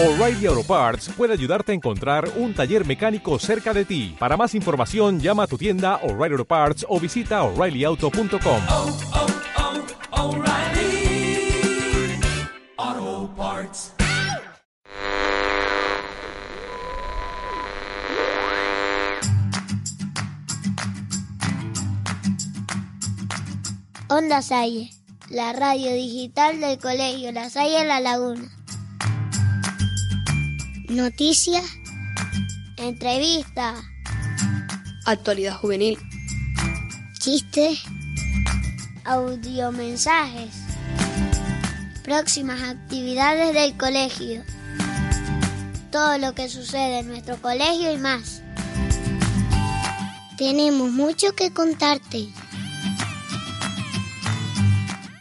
O'Reilly Auto Parts puede ayudarte a encontrar un taller mecánico cerca de ti. Para más información, llama a tu tienda O'Reilly Auto Parts o visita oreillyauto.com. oh, oh, O'Reilly Auto Parts. Onda Salle, la radio digital del Colegio La Salle La Laguna. Noticias, entrevistas, Actualidad juvenil. chistes, audiomensajes, próximas actividades del colegio, todo lo que sucede en nuestro colegio y más. Tenemos mucho que contarte.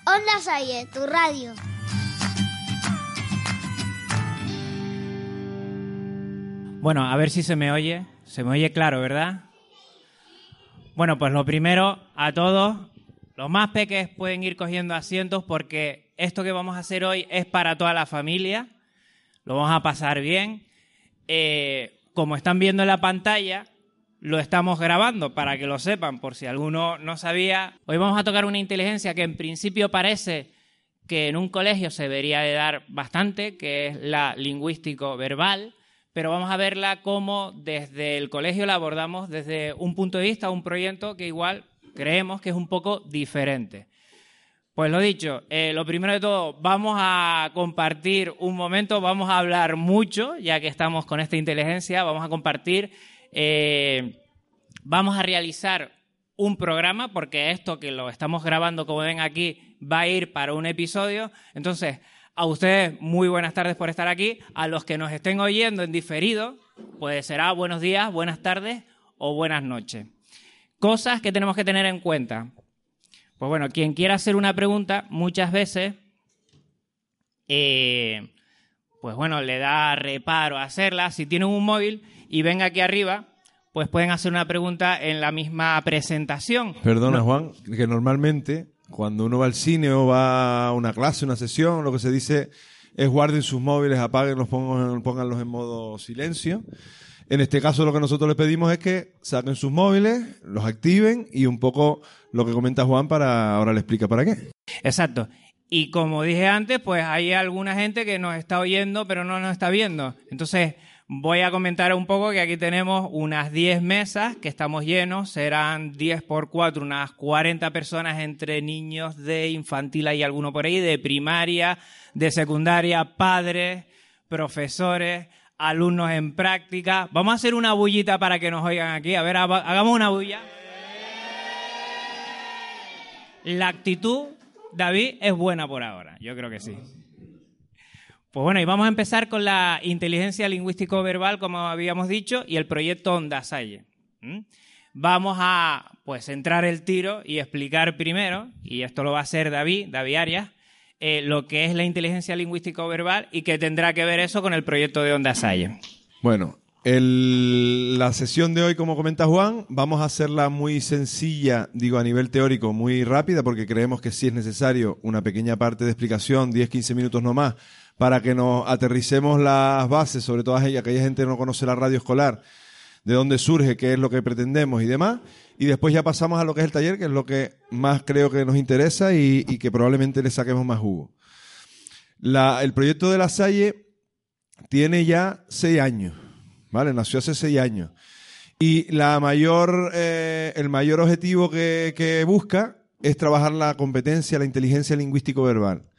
Onda Salle, tu radio. Bueno, a ver si se me oye. Se me oye claro, ¿verdad? Bueno, pues lo primero a todos, los más peques pueden ir cogiendo asientos porque esto que vamos a hacer hoy es para toda la familia. Lo vamos a pasar bien. Eh, como están viendo en la pantalla, lo estamos grabando para que lo sepan, por si alguno no sabía. Hoy vamos a tocar una inteligencia que en principio parece que en un colegio se debería de dar bastante, que es la lingüístico-verbal, pero vamos a verla como desde el colegio la abordamos desde un punto de vista, un proyecto que igual creemos que es un poco diferente. Pues lo dicho, eh, lo primero de todo, vamos a compartir un momento, vamos a hablar mucho, ya que estamos con esta inteligencia, vamos a compartir, eh, vamos a realizar un programa, porque esto que lo estamos grabando, como ven aquí, va a ir para un episodio. Entonces, a ustedes, muy buenas tardes por estar aquí. A los que nos estén oyendo en diferido, pues será buenos días, buenas tardes o buenas noches. Cosas que tenemos que tener en cuenta. Pues bueno, quien quiera hacer una pregunta, muchas veces, eh, pues bueno, le da reparo hacerla. Si tienen un móvil y ven aquí arriba, pues pueden hacer una pregunta en la misma presentación. Perdona, Juan, que normalmente cuando uno va al cine o va a una clase, una sesión, lo que se dice es guarden sus móviles, apáguenlos, pónganlos en modo silencio. En este caso lo que nosotros les pedimos es que saquen sus móviles, los activen y un poco lo que comenta Juan para ahora le explica para qué. Exacto. Y como dije antes, pues hay alguna gente que nos está oyendo pero no nos está viendo. Entonces, voy a comentar un poco que aquí tenemos unas 10 mesas que estamos llenos, serán 10 por 4, unas 40 personas entre niños de infantil y alguno por ahí, de primaria, de secundaria, padres, profesores, alumnos en práctica. Vamos a hacer una bullita para que nos oigan aquí. A ver, haga- hagamos una bulla. La actitud, David, es buena por ahora. Yo creo que sí. Pues bueno, y vamos a empezar con la inteligencia lingüístico-verbal, como habíamos dicho, y el proyecto Onda Salle. ¿Mm? Vamos a pues centrar el tiro y explicar primero, y esto lo va a hacer David, David Arias, eh, lo que es la inteligencia lingüístico-verbal y que tendrá que ver eso con el proyecto de Onda Salle. Bueno, la sesión de hoy, como comenta Juan, vamos a hacerla muy sencilla, digo a nivel teórico, muy rápida, porque creemos que sí es necesario una pequeña parte de explicación, 10-15 minutos no más, para que nos aterricemos las bases, sobre todo aquella, aquella gente que no conoce la radio escolar, de dónde surge, qué es lo que pretendemos y demás. Y después ya pasamos a lo que es el taller, que es lo que más creo que nos interesa y, que probablemente le saquemos más jugo. El proyecto de la Salle tiene ya seis años, ¿vale? Nació hace seis años. Y eh, el mayor objetivo que, que busca es trabajar la competencia, la inteligencia lingüístico-verbal.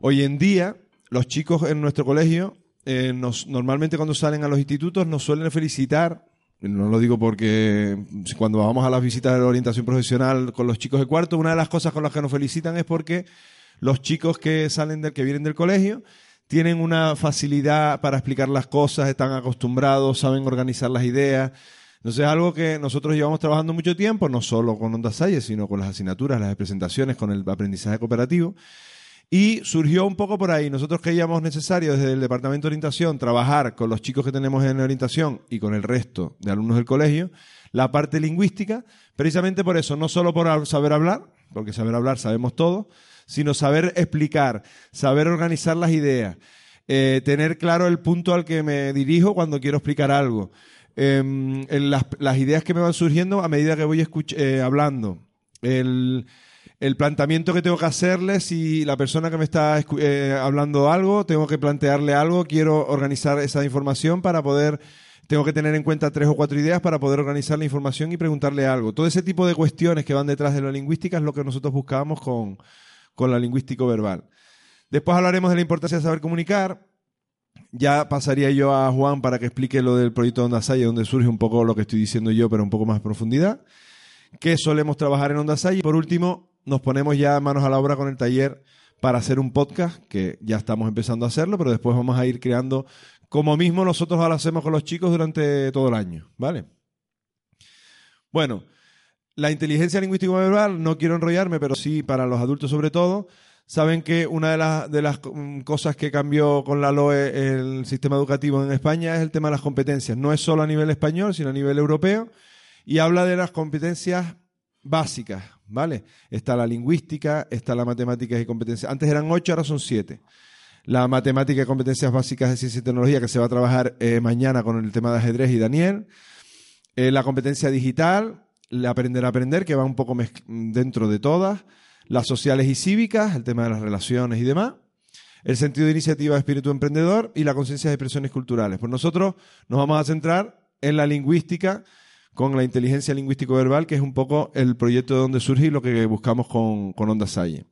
Hoy en día, los chicos en nuestro colegio, eh, nos- normalmente cuando salen a los institutos, nos suelen felicitar. No lo digo porque cuando vamos a las visitas de la orientación profesional con los chicos de cuarto, una de las cosas con las que nos felicitan es porque los chicos que salen del, que vienen del colegio, tienen una facilidad para explicar las cosas, están acostumbrados, saben organizar las ideas. Entonces es algo que nosotros llevamos trabajando mucho tiempo, no solo con Onda Salle, sino con las asignaturas, las presentaciones, con el aprendizaje cooperativo. Y surgió un poco por ahí. Nosotros creíamos necesario desde el Departamento de Orientación trabajar con los chicos que tenemos en orientación y con el resto de alumnos del colegio la parte lingüística, precisamente por eso, no solo por saber hablar, porque saber hablar sabemos todo, sino saber explicar, saber organizar las ideas, Eh, tener claro el punto al que me dirijo cuando quiero explicar algo. Em, en las, ideas que me van surgiendo a medida que voy eh, hablando. El planteamiento que tengo que hacerle si la persona que me está eh, hablando algo, tengo que plantearle algo, quiero organizar esa información para poder, tengo que tener en cuenta tres o cuatro ideas para poder organizar la información y preguntarle algo. Todo ese tipo de cuestiones que van detrás de la lingüística es lo que nosotros buscábamos con, con la lingüístico verbal. Después hablaremos de la importancia de saber comunicar. Ya pasaría yo a Juan para que explique lo del proyecto Onda Salle, donde surge un poco lo que estoy diciendo yo, pero un poco más en profundidad. Que solemos trabajar en Onda Salle. Y por último, nos ponemos ya manos a la obra con el taller para hacer un podcast, que ya estamos empezando a hacerlo, pero después vamos a ir creando, como mismo nosotros ahora hacemos con los chicos durante todo el año. ¿Vale? Bueno, la inteligencia lingüística verbal, no quiero enrollarme, pero sí para los adultos sobre todo, saben que una de las, de las mm, cosas que cambió con la LOE el sistema educativo en España es el tema de las competencias. No es solo a nivel español, sino a nivel europeo, y habla de las competencias básicas, ¿vale? Está la lingüística, está la matemática y competencias. Antes eran ocho, ahora son siete. La matemática y competencias básicas de ciencia y tecnología, que se va a trabajar eh, mañana con el tema de ajedrez y Daniel. Eh, la competencia digital, el aprender a aprender, que va un poco dentro de todas. Las sociales y cívicas, el tema de las relaciones y demás. El sentido de iniciativa, espíritu emprendedor y la conciencia de expresiones culturales. Pues nosotros nos vamos a centrar en la lingüística con la inteligencia lingüístico-verbal, que es un poco el proyecto de donde surge y lo que buscamos con, con Onda Salle.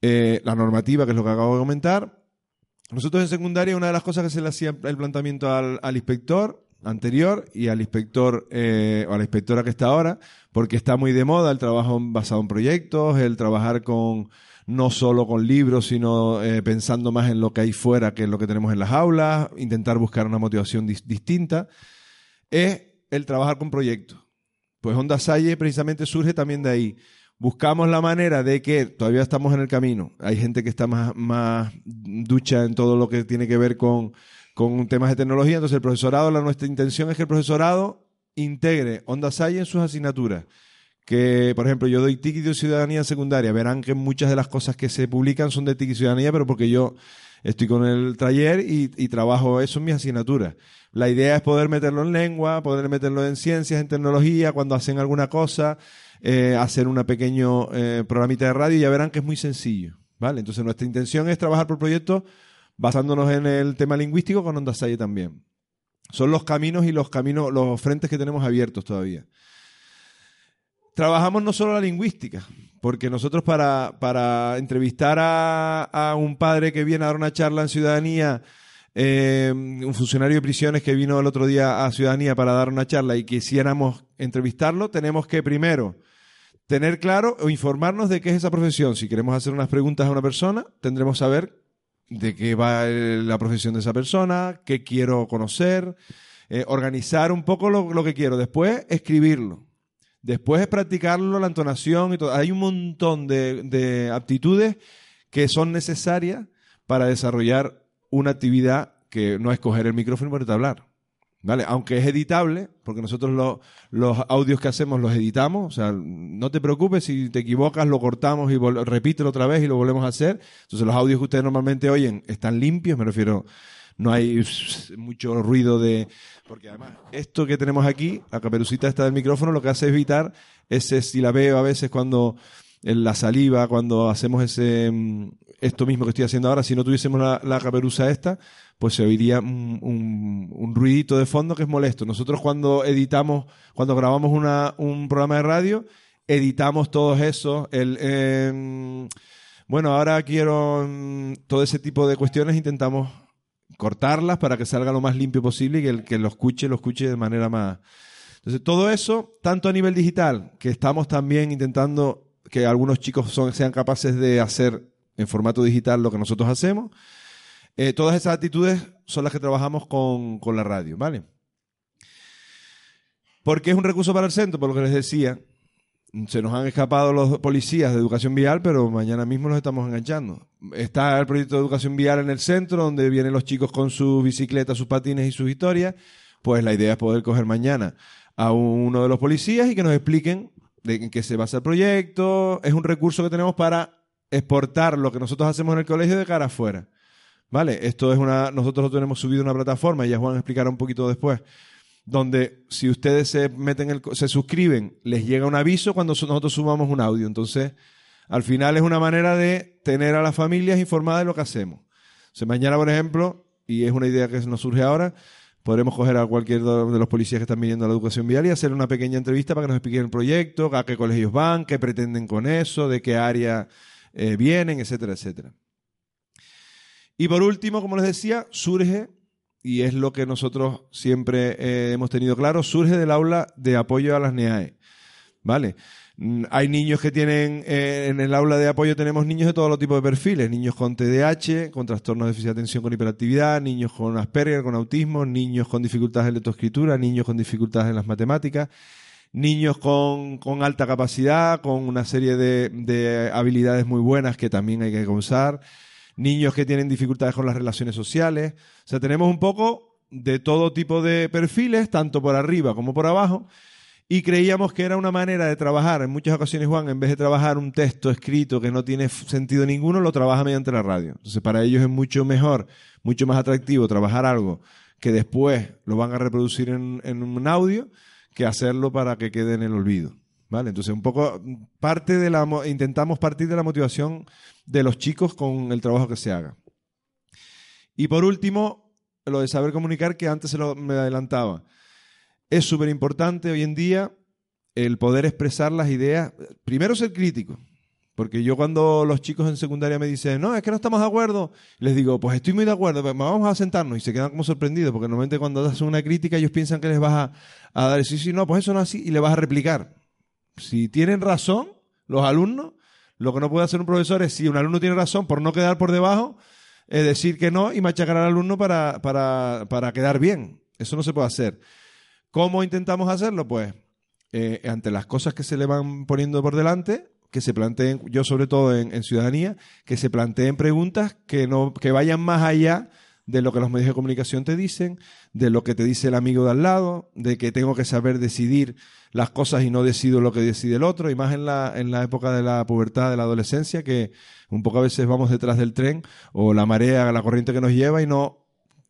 Eh, la normativa, que es lo que acabo de comentar. Nosotros en secundaria, una de las cosas que se le hacía el planteamiento al, al inspector anterior y al inspector eh, o a la inspectora que está ahora, porque está muy de moda el trabajo basado en proyectos, el trabajar con no solo con libros, sino eh, pensando más en lo que hay fuera que en lo que tenemos en las aulas, intentar buscar una motivación dis- distinta, es el trabajar con proyectos. Pues Onda Salle precisamente surge también de ahí. Buscamos la manera de que todavía estamos en el camino. Hay gente que está más, más ducha en todo lo que tiene que ver con, con temas de tecnología. Entonces, el profesorado, la, nuestra intención es que el profesorado integre Onda Salle en sus asignaturas. Que, por ejemplo, yo doy TIC y de ciudadanía secundaria. Verán que muchas de las cosas que se publican son de TIC y ciudadanía, pero porque yo estoy con el taller y, y trabajo eso en mis asignaturas. La idea es poder meterlo en lengua, poder meterlo en ciencias, en tecnología, cuando hacen alguna cosa, eh, hacer una pequeño eh, programita de radio y ya verán que es muy sencillo. ¿vale? Entonces nuestra intención es trabajar por proyectos basándonos en el tema lingüístico con Onda Salle también. Son los caminos y los caminos, los frentes que tenemos abiertos todavía. Trabajamos no solo la lingüística, porque nosotros para, para entrevistar a, a un padre que viene a dar una charla en ciudadanía, eh, un funcionario de prisiones que vino el otro día a ciudadanía para dar una charla y quisiéramos entrevistarlo, tenemos que primero tener claro o informarnos de qué es esa profesión. Si queremos hacer unas preguntas a una persona, tendremos que saber de qué va la profesión de esa persona, qué quiero conocer, eh, organizar un poco lo, que quiero. Después, escribirlo. Después es practicarlo, la entonación y todo. Hay un montón de aptitudes que son necesarias para desarrollar una actividad que no es coger el micrófono y ponerte a hablar. ¿Vale? Aunque es editable, porque nosotros lo- los audios que hacemos los editamos, o sea, no te preocupes si te equivocas, lo cortamos y repítelo otra vez y lo volvemos a hacer. Entonces los audios que ustedes normalmente oyen están limpios, me refiero, no hay mucho ruido de... Porque además, esto que tenemos aquí, la caperucita esta del micrófono, lo que hace es evitar ese silabeo a veces cuando la saliva, cuando hacemos ese mm, esto mismo que estoy haciendo ahora, si no tuviésemos la, la caperuza esta, pues se oiría un, un- ruidito de fondo que es molesto. Nosotros cuando editamos, cuando grabamos una- un programa de radio, editamos todos esos, el, em, bueno, ahora quiero mm, todo ese tipo de cuestiones, intentamos cortarlas para que salga lo más limpio posible y que el que lo escuche, lo escuche de manera más... Entonces, todo eso, tanto a nivel digital, que estamos también intentando que algunos chicos son, sean capaces de hacer en formato digital lo que nosotros hacemos, eh, todas esas actitudes son las que trabajamos con, con la radio, ¿vale? Porque es un recurso para el centro, por lo que les decía. Se nos han escapado los policías de educación vial, pero mañana mismo los estamos enganchando. Está el proyecto de educación vial en el centro, donde vienen los chicos con sus bicicletas, sus patines y sus historias. Pues la idea es poder coger mañana a uno de los policías y que nos expliquen de en qué se basa el proyecto. Es un recurso que tenemos para exportar lo que nosotros hacemos en el colegio de cara afuera. ¿Vale? Esto es una. Nosotros lo tenemos subido a una plataforma, y ya Juan explicará un poquito después, donde si ustedes se meten el, se suscriben, les llega un aviso cuando so- nosotros subamos un audio. Entonces, al final es una manera de tener a las familias informadas de lo que hacemos. O mañana, por ejemplo, y es una idea que nos surge ahora, podremos coger a cualquier de los policías que están viniendo a la educación vial y hacer una pequeña entrevista para que nos expliquen el proyecto, a qué colegios van, qué pretenden con eso, de qué área eh, vienen, etcétera, etcétera. Y por último, como les decía, surge, y es lo que nosotros siempre eh, hemos tenido claro, surge del aula de apoyo a las NEAE. ¿Vale? Mm, Hay niños que tienen, eh, en el aula de apoyo tenemos niños de todos los tipos de perfiles, niños con TDAH, con trastornos de déficit de atención con hiperactividad, niños con Asperger, con autismo, niños con dificultades en lectoescritura, niños con dificultades en las matemáticas, niños con, con alta capacidad, con una serie de, de habilidades muy buenas que también hay que usar, niños que tienen dificultades con las relaciones sociales. O sea, tenemos un poco de todo tipo de perfiles, tanto por arriba como por abajo, y creíamos que era una manera de trabajar. En muchas ocasiones, Juan, en vez de trabajar un texto escrito que no tiene sentido ninguno, lo trabaja mediante la radio. Entonces, para ellos es mucho mejor, mucho más atractivo trabajar algo que después lo van a reproducir en, en un audio que hacerlo para que quede en el olvido. ¿Vale? Entonces, un poco parte de la mo- intentamos partir de la motivación de los chicos con el trabajo que se haga. Y por último, lo de saber comunicar, que antes se lo me adelantaba. Es súper importante hoy en día el poder expresar las ideas. Primero ser crítico. Porque yo cuando los chicos en secundaria me dicen, no, es que no estamos de acuerdo, les digo, pues estoy muy de acuerdo, pues vamos a sentarnos y se quedan como sorprendidos, porque normalmente cuando das una crítica ellos piensan que les vas a, a dar, sí, sí, no, pues eso no es así, y le vas a replicar. Si tienen razón los alumnos, lo que no puede hacer un profesor es, si un alumno tiene razón, por no quedar por debajo, es decir que no y machacar al alumno para, para, para quedar bien. Eso no se puede hacer. ¿Cómo intentamos hacerlo? Pues eh, ante las cosas que se le van poniendo por delante, que se planteen, yo sobre todo en, en ciudadanía, que se planteen preguntas que, no, que vayan más allá de lo que los medios de comunicación te dicen, de lo que te dice el amigo de al lado, de que tengo que saber decidir las cosas y no decido lo que decide el otro, y más en la, en la época de la pubertad, de la adolescencia, que un poco a veces vamos detrás del tren o la marea, la corriente que nos lleva y no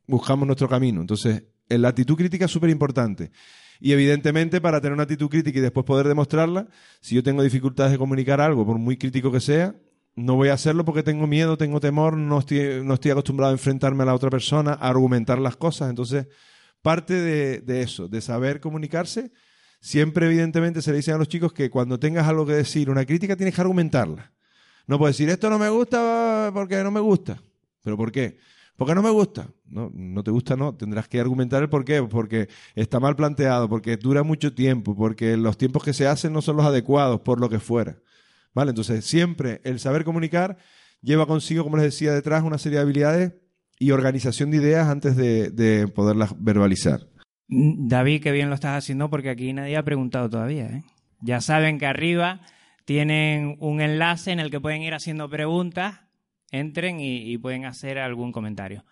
buscamos nuestro camino. Entonces, en la actitud crítica es súper importante. Y evidentemente, para tener una actitud crítica y después poder demostrarla, si yo tengo dificultades de comunicar algo, por muy crítico que sea, no voy a hacerlo porque tengo miedo, tengo temor, no estoy, no estoy acostumbrado a enfrentarme a la otra persona, a argumentar las cosas. Entonces, parte de, de eso, de saber comunicarse, siempre evidentemente se le dicen a los chicos que cuando tengas algo que decir, una crítica, tienes que argumentarla. No puedes decir, esto no me gusta porque no me gusta. ¿Pero por qué? Porque no me gusta. No, no te gusta, no. Tendrás que argumentar el por qué. Porque está mal planteado, porque dura mucho tiempo, porque los tiempos que se hacen no son los adecuados, por lo que fuera. ¿Vale? Entonces, siempre el saber comunicar lleva consigo, como les decía, detrás una serie de habilidades y organización de ideas antes de, de poderlas verbalizar. David, qué bien lo estás haciendo porque aquí nadie ha preguntado todavía. ¿eh? Ya saben que arriba tienen un enlace en el que pueden ir haciendo preguntas, entren y, pueden hacer algún comentario.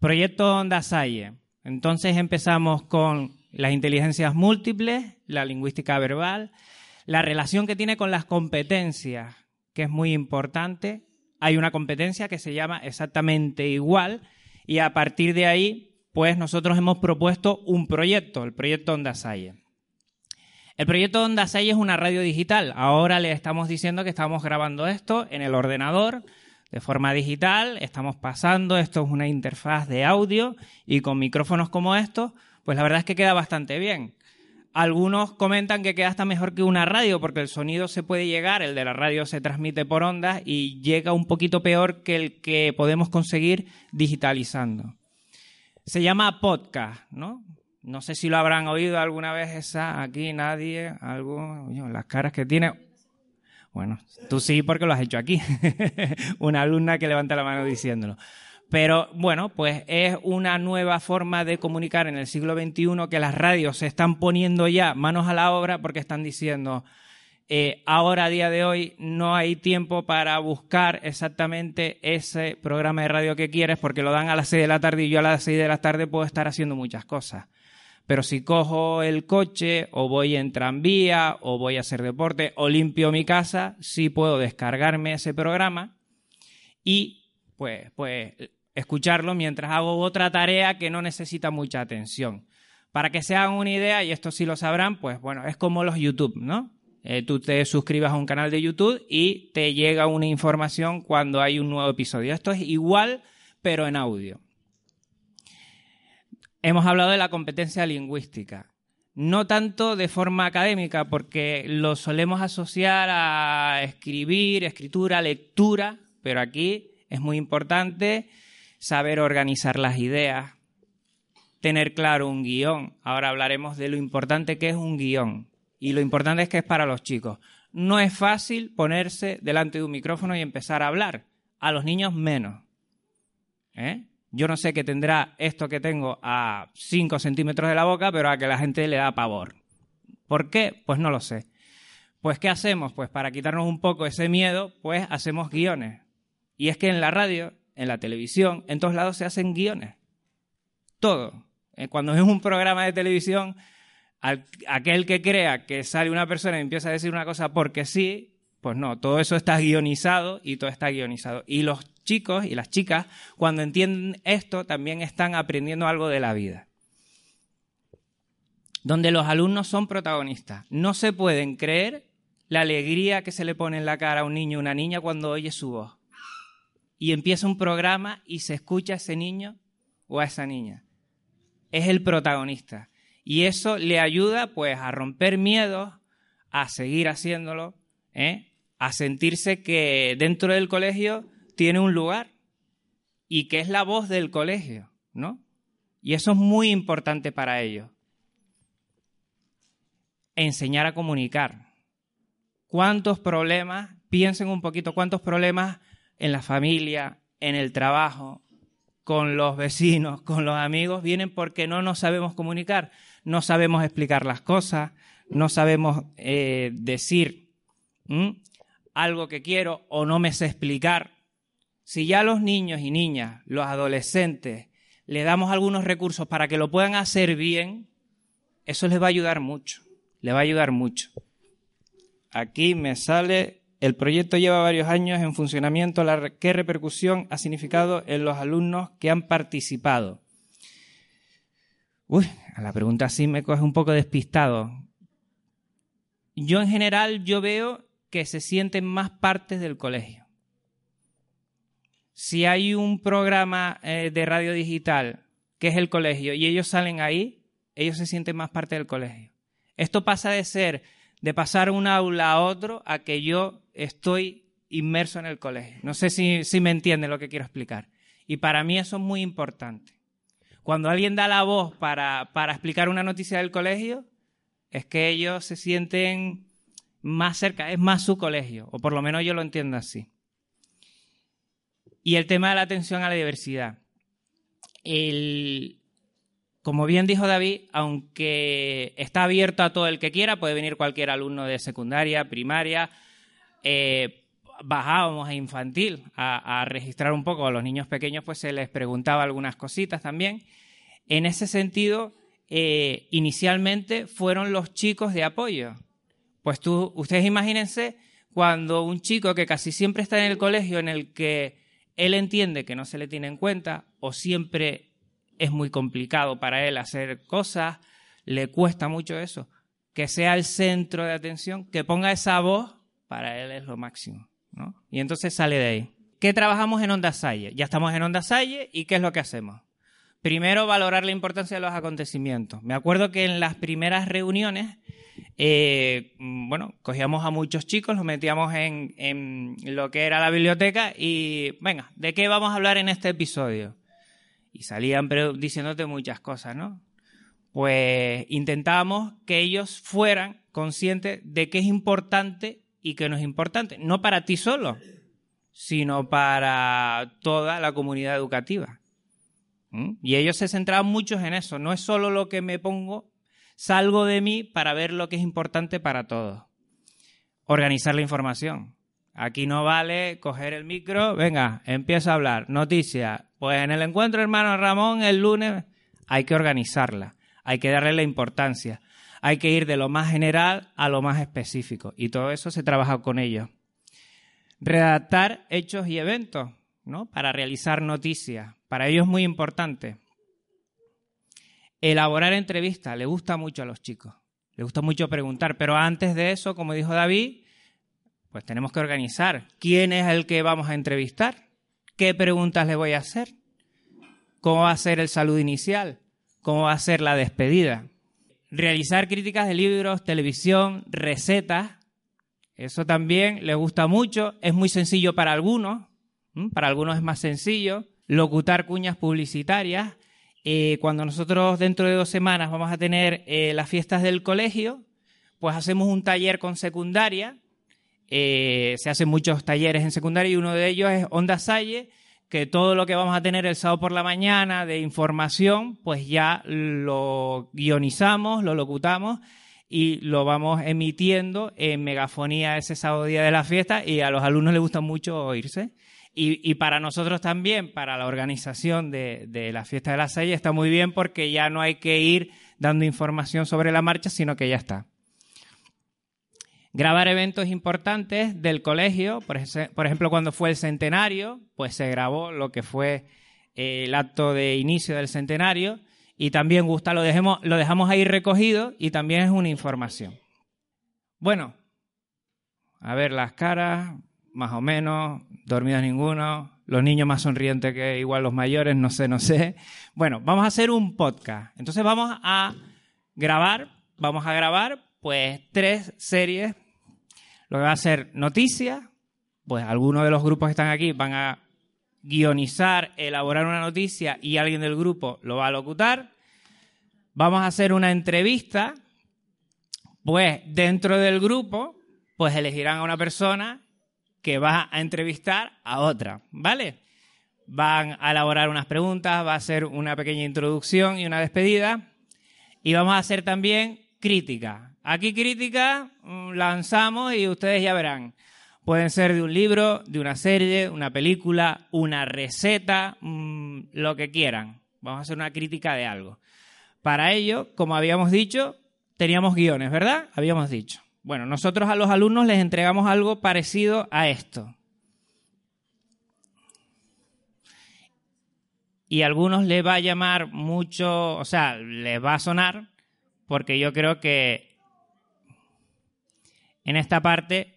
Proyecto Onda Salle. Entonces empezamos con las inteligencias múltiples, la lingüística verbal, la relación que tiene con las competencias, que es muy importante. Hay una competencia que se llama exactamente igual y a partir de ahí, pues nosotros hemos propuesto un proyecto, el proyecto Onda Salle. El proyecto Onda Salle es una radio digital. Ahora le estamos diciendo que estamos grabando esto en el ordenador de forma digital, estamos pasando, esto es una interfaz de audio y con micrófonos como estos, pues la verdad es que queda bastante bien. Algunos comentan que queda hasta mejor que una radio porque el sonido se puede llegar, el de la radio se transmite por ondas y llega un poquito peor que el que podemos conseguir digitalizando. Se llama podcast, ¿no? No sé si lo habrán oído alguna vez esa aquí, nadie, algo, las caras que tiene. Bueno, tú sí porque lo has hecho aquí. una alumna que levanta la mano diciéndolo. Pero bueno, pues es una nueva forma de comunicar en el siglo XXI que las radios se están poniendo ya manos a la obra porque están diciendo, eh, ahora a día de hoy no hay tiempo para buscar exactamente ese programa de radio que quieres porque lo dan a las 6 de la tarde y yo a las 6 de la tarde puedo estar haciendo muchas cosas. Pero si cojo el coche o voy en tranvía o voy a hacer deporte o limpio mi casa, sí puedo descargarme ese programa y pues, pues escucharlo mientras hago otra tarea que no necesita mucha atención. Para que se hagan una idea, y esto sí lo sabrán, pues bueno, es como los YouTube, ¿no? Eh, tú te suscribas a un canal de YouTube y te llega una información cuando hay un nuevo episodio. Esto es igual, pero en audio. Hemos hablado de la competencia lingüística. No tanto de forma académica, porque lo solemos asociar a escribir, escritura, lectura, pero aquí es muy importante saber organizar las ideas, tener claro un guion. Ahora hablaremos de lo importante que es un guion. Y lo importante es que es para los chicos. No es fácil ponerse delante de un micrófono y empezar a hablar. A los niños menos. ¿Eh? Yo no sé qué tendrá esto que tengo a 5 centímetros de la boca, pero a que la gente le da pavor. ¿Por qué? Pues no lo sé. Pues ¿qué hacemos? Pues para quitarnos un poco ese miedo, pues hacemos guiones. Y es que en la radio, en la televisión, en todos lados se hacen guiones. Todo. Eh, cuando es un programa de televisión, aquel que crea que sale una persona y empieza a decir una cosa porque sí, pues no, todo eso está guionizado y todo está guionizado. Y los chicos y las chicas, cuando entienden esto, también están aprendiendo algo de la vida. Donde los alumnos son protagonistas. No se pueden creer la alegría que se le pone en la cara a un niño o una niña cuando oye su voz. Y empieza un programa y se escucha a ese niño o a esa niña. Es el protagonista. Y eso le ayuda pues a romper miedos, a seguir haciéndolo, ¿eh? A sentirse que dentro del colegio tiene un lugar y que es la voz del colegio, ¿no? Y eso es muy importante para ellos. Enseñar a comunicar. ¿Cuántos problemas, piensen un poquito, cuántos problemas en la familia, en el trabajo, con los vecinos, con los amigos, vienen porque no nos sabemos comunicar, no sabemos explicar las cosas, no sabemos eh, decir algo que quiero o no me sé explicar, si ya los niños y niñas, los adolescentes, le damos algunos recursos para que lo puedan hacer bien, eso les va a ayudar mucho, les va a ayudar mucho. Aquí me sale, el proyecto lleva varios años en funcionamiento, ¿qué repercusión ha significado en los alumnos que han participado? Uy, a la pregunta sí me coge un poco despistado. Yo en general, yo veo que se sienten más partes del colegio. Si hay un programa eh, de radio digital que es el colegio y ellos salen ahí, ellos se sienten más parte del colegio. Esto pasa de ser, de pasar un aula a otro, a que yo estoy inmerso en el colegio. No sé si, si me entienden lo que quiero explicar. Y para mí eso es muy importante. Cuando alguien da la voz para, para explicar una noticia del colegio, es que ellos se sienten más cerca, es más su colegio, o por lo menos yo lo entiendo así. Y el tema de la atención a la diversidad. como bien dijo David, aunque está abierto a todo el que quiera, puede venir cualquier alumno de secundaria, primaria, eh, bajábamos a infantil a, registrar un poco a los niños pequeños, pues se les preguntaba algunas cositas también. En ese sentido, eh, inicialmente fueron los chicos de apoyo, pues tú, ustedes imagínense cuando un chico que casi siempre está en el colegio en el que él entiende que no se le tiene en cuenta o siempre es muy complicado para él hacer cosas, le cuesta mucho eso, que sea el centro de atención, que ponga esa voz, para él es lo máximo. ¿no? Y entonces sale de ahí. ¿Qué trabajamos en Onda Salle? Ya estamos en Onda Salle y ¿qué es lo que hacemos? Primero, valorar la importancia de los acontecimientos. Me acuerdo que en las primeras reuniones eh, bueno, cogíamos a muchos chicos, los metíamos en, lo que era la biblioteca y, venga, ¿de qué vamos a hablar en este episodio? Y salían diciéndote muchas cosas, ¿no? Pues intentábamos que ellos fueran conscientes de qué es importante y qué no es importante. No para ti solo, sino para toda la comunidad educativa. ¿Mm? Y ellos se centraban mucho en eso. No es solo lo que me pongo Salgo de mí para ver lo que es importante para todos. Organizar la información. Aquí no vale coger el micro, venga, empieza a hablar. Noticia. Pues en el encuentro, hermano Ramón, el lunes, hay que organizarla. Hay que darle la importancia. Hay que ir de lo más general a lo más específico. Y todo eso se trabaja con ellos. Redactar hechos y eventos, ¿no? Para realizar noticias. Para ellos es muy importante. Elaborar entrevistas le gusta mucho a los chicos. Le gusta mucho preguntar, pero antes de eso, como dijo David, pues tenemos que organizar quién es el que vamos a entrevistar, qué preguntas le voy a hacer, cómo va a ser el saludo inicial, cómo va a ser la despedida. Realizar críticas de libros, televisión, recetas, eso también les gusta mucho, es muy sencillo para algunos, para algunos es más sencillo. Locutar cuñas publicitarias, eh, cuando nosotros dentro de dos semanas vamos a tener eh, las fiestas del colegio, pues hacemos un taller con secundaria. Eh, se hacen muchos talleres en secundaria y uno de ellos es Onda Salle, que todo lo que vamos a tener el sábado por la mañana de información, pues ya lo guionizamos, lo locutamos y lo vamos emitiendo en megafonía ese sábado día de la fiesta y a los alumnos les gusta mucho oírse. Y, para nosotros también, para la organización de, la fiesta de la Salle, está muy bien porque ya no hay que ir dando información sobre la marcha, sino que ya está. Grabar eventos importantes del colegio, por, ejemplo, cuando fue el centenario, pues se grabó lo que fue eh, el acto de inicio del centenario y también gusta, lo, dejemos, lo dejamos ahí recogido y también es una información. Bueno, a ver las caras, más o menos, dormidos ninguno, los niños más sonrientes que igual los mayores, no sé, no sé. Bueno, vamos a hacer un podcast. Entonces vamos a grabar, vamos a grabar pues tres series. Lo que va a ser noticias, pues algunos de los grupos que están aquí van a guionizar, elaborar una noticia y alguien del grupo lo va a locutar. Vamos a hacer una entrevista, pues dentro del grupo, pues elegirán a una persona que va a entrevistar a otra, ¿vale? Van a elaborar unas preguntas, va a ser una pequeña introducción y una despedida. Y vamos a hacer también crítica. Aquí crítica mm, lanzamos y ustedes ya verán. Pueden ser de un libro, de una serie, una película, una receta, mm, lo que quieran. Vamos a hacer una crítica de algo. Para ello, como habíamos dicho, teníamos guiones, ¿verdad? Habíamos dicho. Bueno, nosotros a los alumnos les entregamos algo parecido a esto. Y a algunos les va a llamar mucho, o sea, les va a sonar, porque yo creo que en esta parte,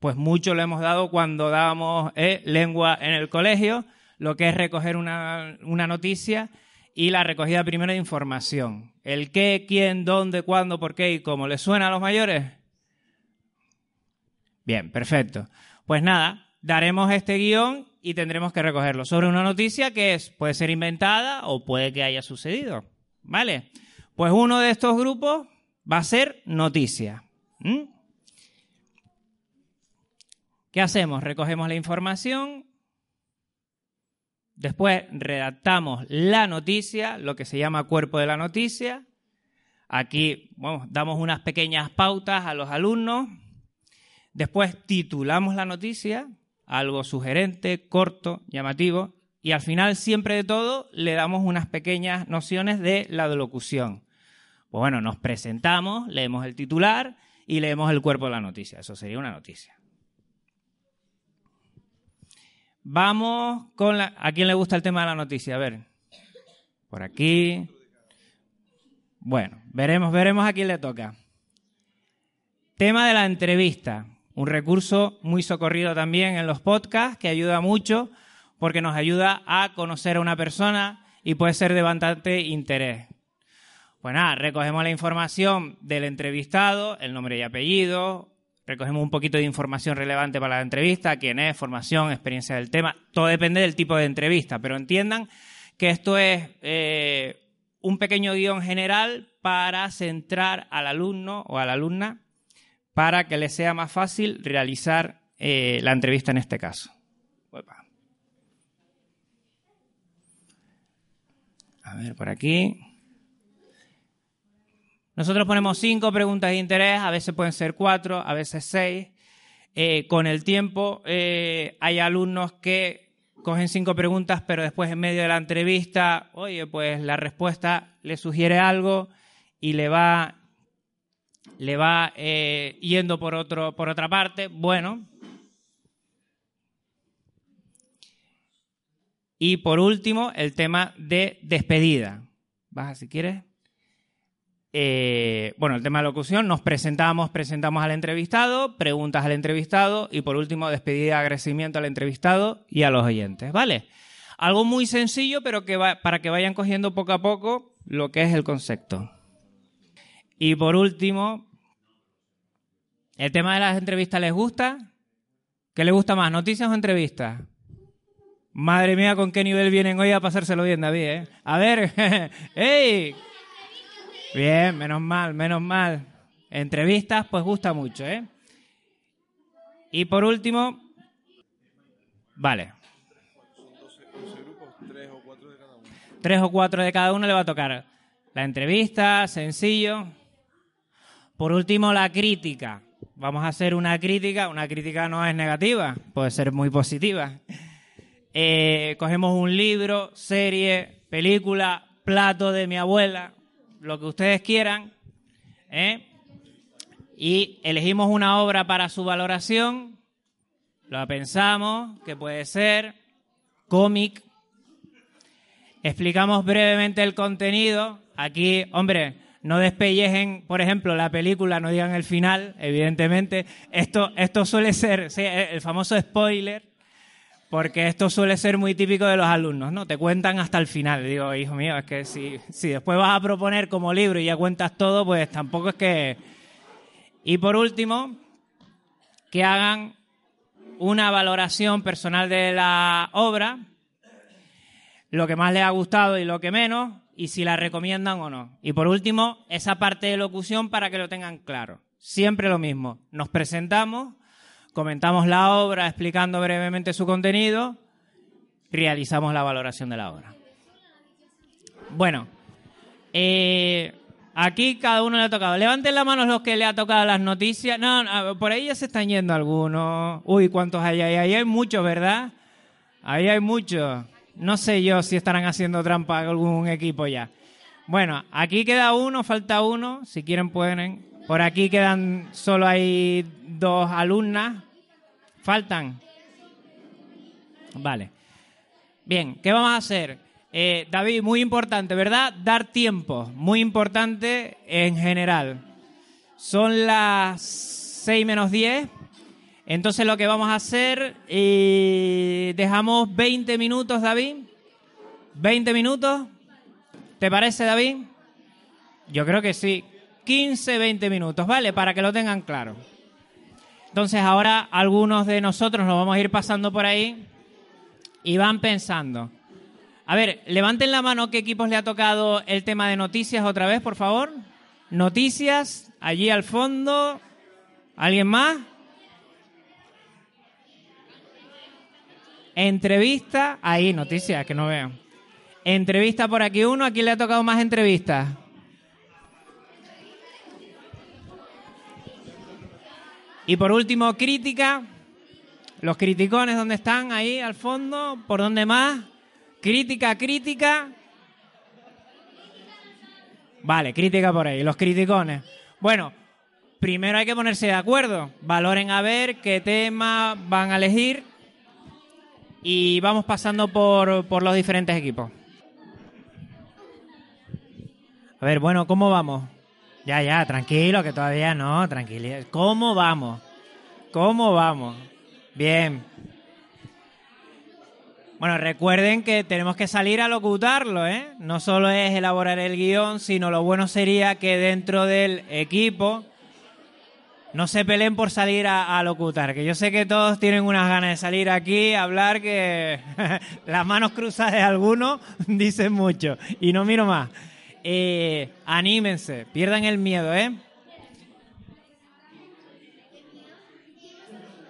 pues mucho lo hemos dado cuando dábamos eh, lengua en el colegio, lo que es recoger una, una noticia y la recogida primero de información. El qué, quién, dónde, cuándo, por qué y cómo. ¿Les suena a los mayores? Bien, perfecto. Pues nada, daremos este guion y tendremos que recogerlo sobre una noticia que es, puede ser inventada o puede que haya sucedido. ¿Vale? Pues uno de estos grupos va a ser noticia. ¿Qué hacemos? Recogemos la información, después redactamos la noticia, lo que se llama cuerpo de la noticia. Aquí damos unas pequeñas pautas a los alumnos Después titulamos la noticia, algo sugerente, corto, llamativo, y al final, siempre de todo, le damos unas pequeñas nociones de la locución. Pues bueno, nos presentamos, leemos el titular y leemos el cuerpo de la noticia. Eso sería una noticia. Vamos con la... ¿A quién le gusta el tema de la noticia? A ver. Por aquí. Bueno, veremos, veremos a quién le toca. Tema de la entrevista. Un recurso muy socorrido también en los podcasts que ayuda mucho porque nos ayuda a conocer a una persona y puede ser de bastante interés. Pues nada, recogemos la información del entrevistado, el nombre y apellido, recogemos un poquito de información relevante para la entrevista, quién es, formación, experiencia del tema, todo depende del tipo de entrevista, pero entiendan que esto es eh, un pequeño guion general para centrar al alumno o a la alumna para que les sea más fácil realizar eh, la entrevista en este caso. A ver, por aquí. Nosotros ponemos cinco preguntas de interés, a veces pueden ser cuatro, a veces seis. Eh, con el tiempo eh, hay alumnos que cogen cinco preguntas, pero después en medio de la entrevista, oye, pues la respuesta le sugiere algo y le va le va eh, yendo por, otro, por otra parte, bueno. Y por último, el tema de despedida. Baja si quieres. Eh, bueno, el tema de locución, nos presentamos, presentamos al entrevistado, preguntas al entrevistado y por último, despedida, agradecimiento al entrevistado y a los oyentes, ¿vale? Algo muy sencillo, pero que va, para que vayan cogiendo poco a poco lo que es el concepto. Y por último, ¿el tema de las entrevistas les gusta? ¿Qué les gusta más, noticias o entrevistas? Madre mía, ¿con qué nivel vienen hoy a pasárselo bien, David? eh? A ver, ¡ey! Bien, menos mal, menos mal. Entrevistas, pues gusta mucho, ¿eh? Y por último, vale. Tres o cuatro de cada uno le va a tocar. La entrevista, sencillo. Por último, la crítica. Vamos a hacer una crítica. Una crítica no es negativa, puede ser muy positiva. Eh, cogemos un libro, serie, película, plato de mi abuela, lo que ustedes quieran, ¿eh? y elegimos una obra para su valoración, la pensamos, que puede ser cómic, explicamos brevemente el contenido, aquí, hombre, no despellejen, por ejemplo, la película, no digan el final, evidentemente, esto, esto suele ser sí, el famoso spoiler, porque esto suele ser muy típico de los alumnos, ¿no? Te cuentan hasta el final. Digo, hijo mío, es que si, si después vas a proponer como libro y ya cuentas todo, pues tampoco es que... Y por último, que hagan una valoración personal de la obra, lo que más les ha gustado y lo que menos, y si la recomiendan o no. Y por último, esa parte de locución para que lo tengan claro. Siempre lo mismo. Nos presentamos, comentamos la obra explicando brevemente su contenido, realizamos la valoración de la obra. Bueno, eh, aquí cada uno le ha tocado. Levanten la mano los que le ha tocado las noticias. No, no, por ahí ya se están yendo algunos. Uy, ¿cuántos hay ahí? Ahí hay muchos, ¿verdad? Ahí hay muchos. No sé yo si estarán haciendo trampa algún equipo ya. Bueno, aquí queda uno, falta uno. Si quieren pueden. Por aquí quedan solo hay dos alumnas. Faltan. Vale. Bien, ¿qué vamos a hacer? Eh, David, muy importante, ¿verdad? Dar tiempo, muy importante en general. Son las 6 menos 10. Entonces lo que vamos a hacer, eh, dejamos 20 minutos, David. 20 minutos. ¿Te parece, David? Yo creo que sí. 15, 20 minutos, ¿vale? Para que lo tengan claro. Entonces ahora algunos de nosotros nos vamos a ir pasando por ahí y van pensando. A ver, levanten la mano qué equipos le ha tocado el tema de noticias otra vez, por favor. Noticias, allí al fondo. ¿Alguien más? Entrevista, ahí, noticias, que no veo. Entrevista por aquí uno, ¿a quién le ha tocado más entrevistas? Y por último, crítica. Los criticones, ¿dónde están? Ahí al fondo. ¿Por dónde más? Crítica, crítica. Vale, crítica por ahí. Los criticones. Bueno, primero hay que ponerse de acuerdo. Valoren a ver qué tema van a elegir. Y vamos pasando por, por los diferentes equipos. A ver, bueno, ¿cómo vamos? Ya, ya, tranquilo, que todavía no, tranquilo. ¿Cómo vamos? ¿Cómo vamos? Bien. Bueno, recuerden que tenemos que salir a locutarlo, ¿eh? No solo es elaborar el guion, sino lo bueno sería que dentro del equipo no se peleen por salir a, locutar, que yo sé que todos tienen unas ganas de salir aquí a hablar que las manos cruzadas de algunos dicen mucho. Y no miro más. Eh, anímense, pierdan el miedo, ¿eh?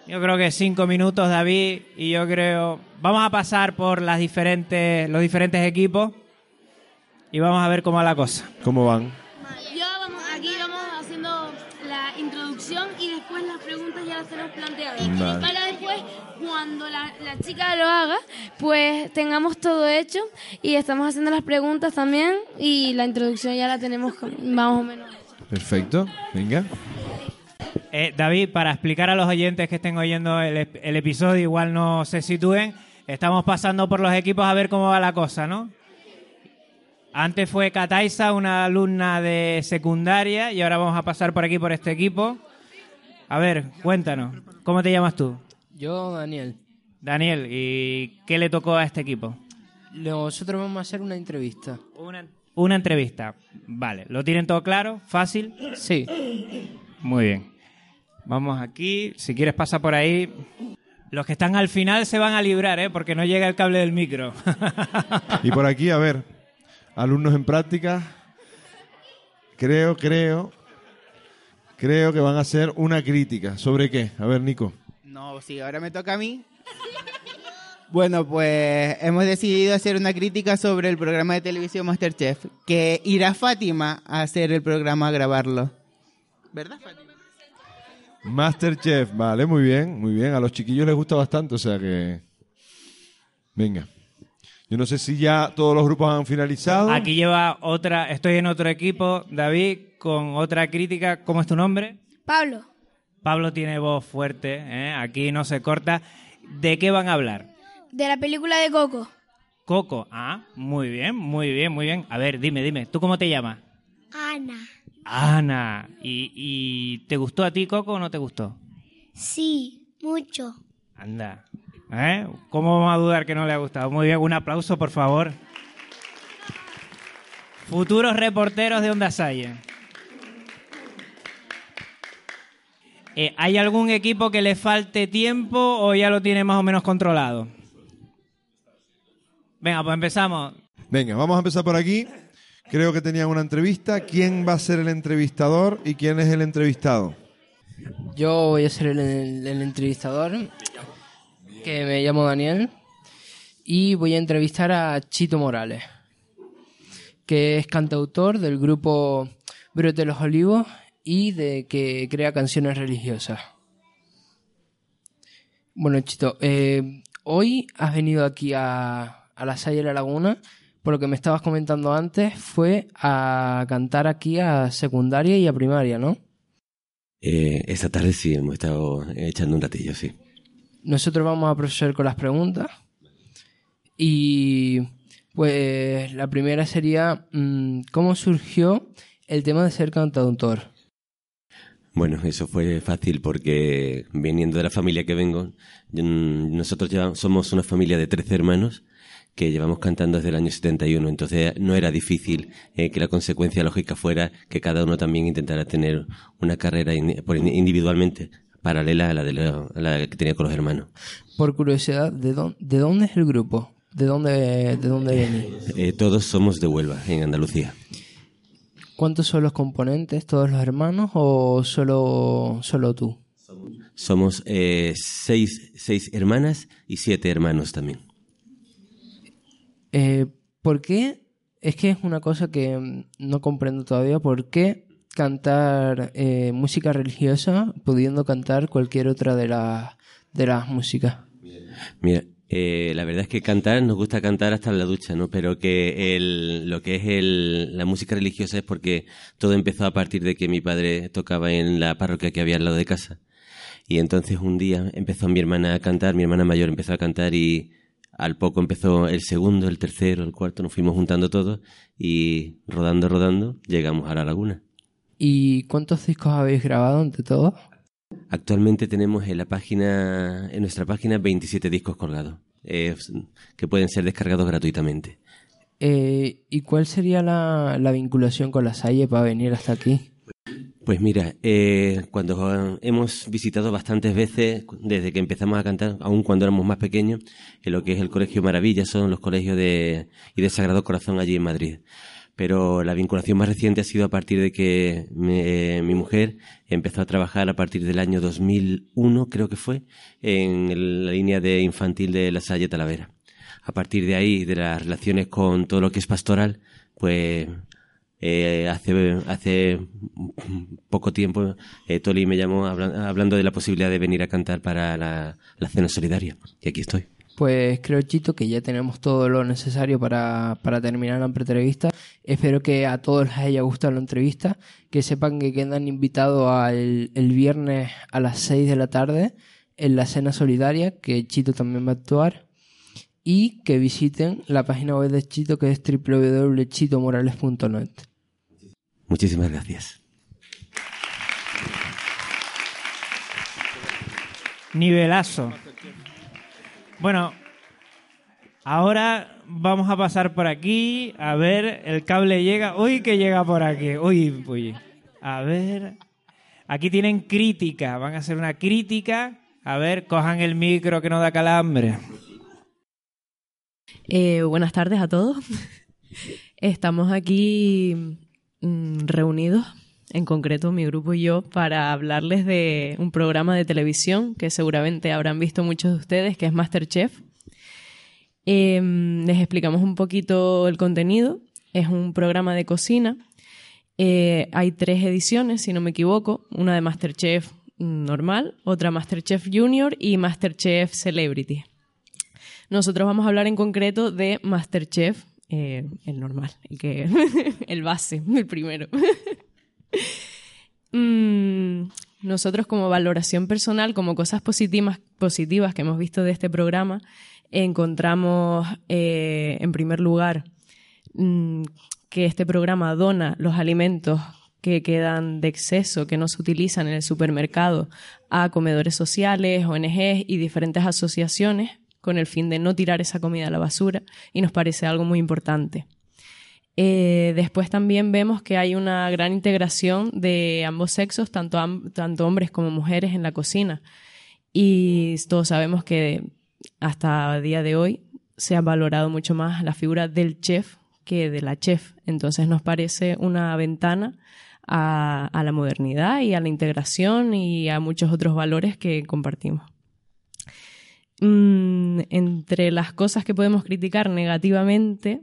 Yo creo que cinco minutos, David, y yo creo... Vamos a pasar por las diferentes, los diferentes equipos y vamos a ver cómo va la cosa. ¿Cómo van? Tenemos planteadas. Vale. Para después, cuando la, la chica lo haga, pues tengamos todo hecho y estamos haciendo las preguntas también y la introducción ya la tenemos más o menos. Perfecto, venga. Eh, David, para explicar a los oyentes que estén oyendo el, el episodio, igual no se sitúen, Estamos pasando por los equipos a ver cómo va la cosa, ¿no? Antes fue Kataisa, una alumna de secundaria, y ahora vamos a pasar por aquí por este equipo. A ver, cuéntanos, ¿cómo te llamas tú? Yo, Daniel. Daniel, ¿y qué le tocó a este equipo? Nosotros vamos a hacer una entrevista. Una, una entrevista. Vale, ¿lo tienen todo claro? ¿Fácil? Sí. Muy bien. Vamos aquí, si quieres pasa por ahí. Los que están al final se van a librar, ¿eh? Porque no llega el cable del micro. Y por aquí, a ver, alumnos en práctica, creo, creo, creo que van a hacer una crítica. ¿Sobre qué? A ver, Nico. No, sí, ahora me toca a mí. Bueno, pues hemos decidido hacer una crítica sobre el programa de televisión Masterchef, que irá Fátima a hacer el programa a grabarlo. ¿Verdad, Fátima? Masterchef, vale, muy bien, muy bien. A los chiquillos les gusta bastante, o sea que... Venga. Yo no sé si ya todos los grupos han finalizado. Aquí lleva otra, estoy en otro equipo, David, con otra crítica. ¿Cómo es tu nombre? Pablo, Pablo tiene voz fuerte, ¿eh? aquí no se corta. ¿De qué van a hablar? de la película de Coco. Coco. Ah, muy bien, muy bien, muy bien. A ver, dime, dime, ¿tú cómo te llamas? Ana. Ana. ¿Y, y te gustó a ti Coco o no te gustó? Sí, mucho. Anda. ¿Eh? ¿Cómo vamos a dudar que no le ha gustado? Muy bien, un aplauso, por favor. Futuros reporteros de Onda Salle. Eh, ¿Hay algún equipo que le falte tiempo o ya lo tiene más o menos controlado? Venga, pues empezamos. Venga, vamos a empezar por aquí. Creo que tenían una entrevista. ¿Quién va a ser el entrevistador y quién es el entrevistado? Yo voy a ser el, el- el entrevistador, que me llamo Daniel, y voy a entrevistar a Chito Morales, que es cantautor del grupo Brote de los Olivos y de que crea canciones religiosas. Bueno, Chito, eh, hoy has venido aquí a, a la Salle de la Laguna, por lo que me estabas comentando antes, fue a cantar aquí a secundaria y a primaria, ¿no? Eh, esta tarde sí, hemos estado echando un ratillo, sí. Nosotros vamos a proceder con las preguntas. Y pues la primera sería, mm, ¿cómo surgió el tema de ser cantautor? Bueno, eso fue fácil porque viniendo de la familia que vengo, yo- nosotros somos una familia de 13 hermanos que llevamos cantando desde el año 71, entonces no era difícil eh, que la consecuencia lógica fuera que cada uno también intentara tener una carrera individualmente paralela a la, de la, a la que tenía con los hermanos. Por curiosidad, ¿de, dónde, de dónde es el grupo? ¿De dónde, de dónde venís? Eh, todos somos de Huelva, en Andalucía. ¿Cuántos son los componentes? ¿Todos los hermanos o solo, solo tú? Somos eh, seis, seis hermanas y siete hermanos también. Eh, ¿Por qué? Es que es una cosa que mm, no comprendo todavía. ¿Por qué cantar eh, música religiosa pudiendo cantar cualquier otra de, las de las músicas? Mira, eh, la verdad es que cantar, nos gusta cantar hasta en la ducha, ¿no? Pero que lo que es el, la música religiosa es porque todo empezó a partir de que mi padre tocaba en la parroquia que había al lado de casa. Y entonces un día empezó mi hermana a cantar, mi hermana mayor empezó a cantar y al poco empezó el segundo, el tercero, el cuarto, nos fuimos juntando todos y rodando, rodando, llegamos a la laguna. ¿Y cuántos discos habéis grabado entre todos? Actualmente tenemos en la página, en nuestra página 27 discos colgados, eh, que pueden ser descargados gratuitamente. Eh, ¿Y cuál sería la, la vinculación con la Salle para venir hasta aquí? Pues mira, eh, cuando hemos visitado bastantes veces, desde que empezamos a cantar, aun cuando éramos más pequeños, en lo que es el Colegio Maravilla, son los colegios de, y de Sagrado Corazón allí en Madrid. Pero la vinculación más reciente ha sido a partir de que me- mi mujer empezó a trabajar a partir del año 2001, creo que fue, en la línea de infantil de la Salle Talavera. A partir de ahí, de las relaciones con todo lo que es pastoral, pues eh, hace, poco tiempo eh, Toli me llamó habla- hablando de la posibilidad de venir a cantar para la cena solidaria. Y aquí estoy. Pues creo, Chito, que ya tenemos todo lo necesario para, para terminar la entrevista. Espero que a todos les haya gustado la entrevista, que sepan que quedan invitados al, el viernes a las 6 de la tarde en la cena solidaria, que Chito también va a actuar. y que visiten la página web de Chito que es www.chitomorales.net. Muchísimas gracias. Nivelazo. Bueno, ahora vamos a pasar por aquí. A ver, el cable llega. Uy, que llega por aquí. Uy, uy. A ver. Aquí tienen crítica. Van a hacer una crítica. A ver, cojan el micro que no da calambre. Eh, buenas tardes a todos. Estamos aquí mm, reunidos, en concreto mi grupo y yo, para hablarles de un programa de televisión que seguramente habrán visto muchos de ustedes, que es Masterchef. Eh, les explicamos un poquito el contenido. Es un programa de cocina. Eh, hay tres ediciones, si no me equivoco. Una de Masterchef normal, otra Masterchef Junior y Masterchef Celebrity. Nosotros vamos a hablar en concreto de Masterchef, eh, el normal, el que el base, el primero. Mm, nosotros como valoración personal, como cosas positivas, positivas que hemos visto de este programa, encontramos eh, en primer lugar mm, que este programa dona los alimentos que quedan de exceso, que no se utilizan en el supermercado, a comedores sociales, ONGs y diferentes asociaciones con el fin de no tirar esa comida a la basura y nos parece algo muy importante. Eh, después también vemos que hay una gran integración de ambos sexos, tanto, tanto hombres como mujeres en la cocina. Y todos sabemos que hasta el día de hoy se ha valorado mucho más la figura del chef que de la chef. Entonces nos parece una ventana a, la modernidad y a la integración y a muchos otros valores que compartimos. Mm, entre las cosas que podemos criticar negativamente,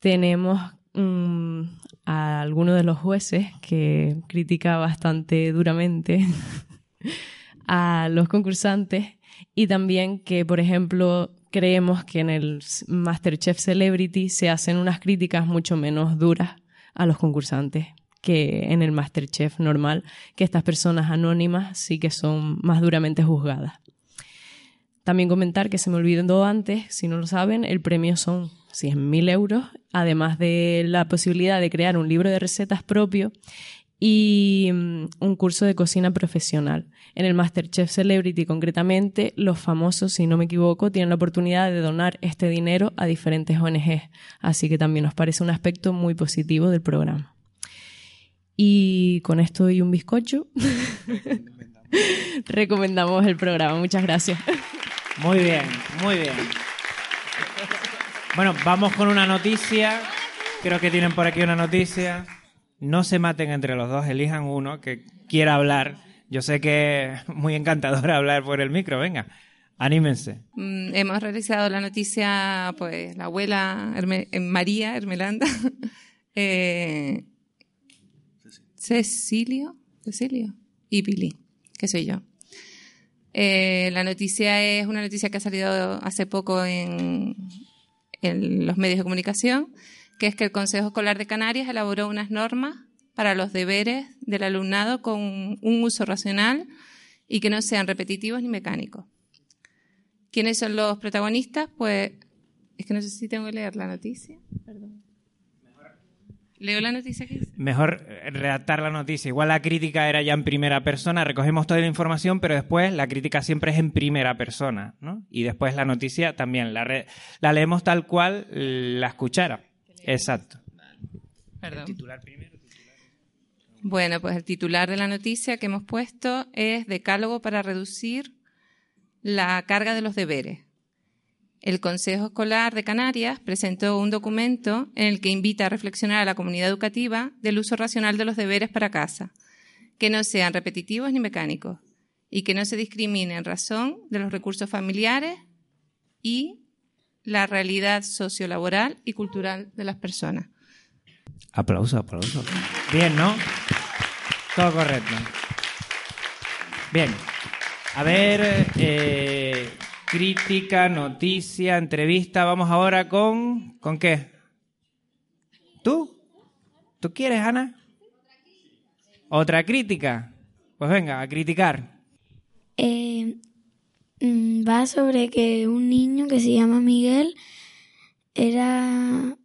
tenemos mm, a alguno de los jueces que critica bastante duramente a los concursantes y también que, por ejemplo, creemos que en el Masterchef Celebrity se hacen unas críticas mucho menos duras a los concursantes que en el Masterchef normal, que estas personas anónimas sí que son más duramente juzgadas. También comentar que se me olvidó antes, si no lo saben, el premio son 100.000 euros, además de la posibilidad de crear un libro de recetas propio y mm, un curso de cocina profesional. En el Masterchef Celebrity, concretamente, los famosos, si no me equivoco, tienen la oportunidad de donar este dinero a diferentes ONGs. Así que también nos parece un aspecto muy positivo del programa. Y con esto y un bizcocho, recomendamos el programa. Muchas gracias. Muy bien, muy bien. Bueno, vamos con una noticia. Creo que tienen por aquí una noticia. No se maten entre los dos, elijan uno que quiera hablar. Yo sé que es muy encantador hablar por el micro, venga, anímense. Mm, hemos realizado la noticia, pues, la abuela eh, María Hermelanda, eh, Cecilio, Cecilio y Pili, que soy yo. Eh, la noticia es una noticia que ha salido hace poco en, en los medios de comunicación, que es que el Consejo Escolar de Canarias elaboró unas normas para los deberes del alumnado con un uso racional y que no sean repetitivos ni mecánicos. ¿Quiénes son los protagonistas? Pues es que no sé si tengo que leer la noticia. Perdón. ¿Leo la noticia que Mejor eh, redactar la noticia. Igual la crítica era ya en primera persona, recogemos toda la información, pero después la crítica siempre es en primera persona, ¿no? Y después la noticia también, la, la leemos tal cual la escuchara. Exacto. Perdón. titular primero. Bueno, pues el titular de la noticia que hemos puesto es Decálogo para reducir la carga de los deberes. El Consejo Escolar de Canarias presentó un documento en el que invita a reflexionar a la comunidad educativa del uso racional de los deberes para casa, que no sean repetitivos ni mecánicos y que no se discrimine en razón de los recursos familiares y la realidad sociolaboral y cultural de las personas. Aplauso, aplauso. Bien, ¿no? Todo correcto. Bien. A ver, eh, crítica, noticia, entrevista. Vamos ahora con... ¿Con qué? ¿Tú? ¿Tú quieres, Ana? ¿Otra crítica? Pues venga, a criticar. Eh, mm, va sobre que un niño que se llama Miguel era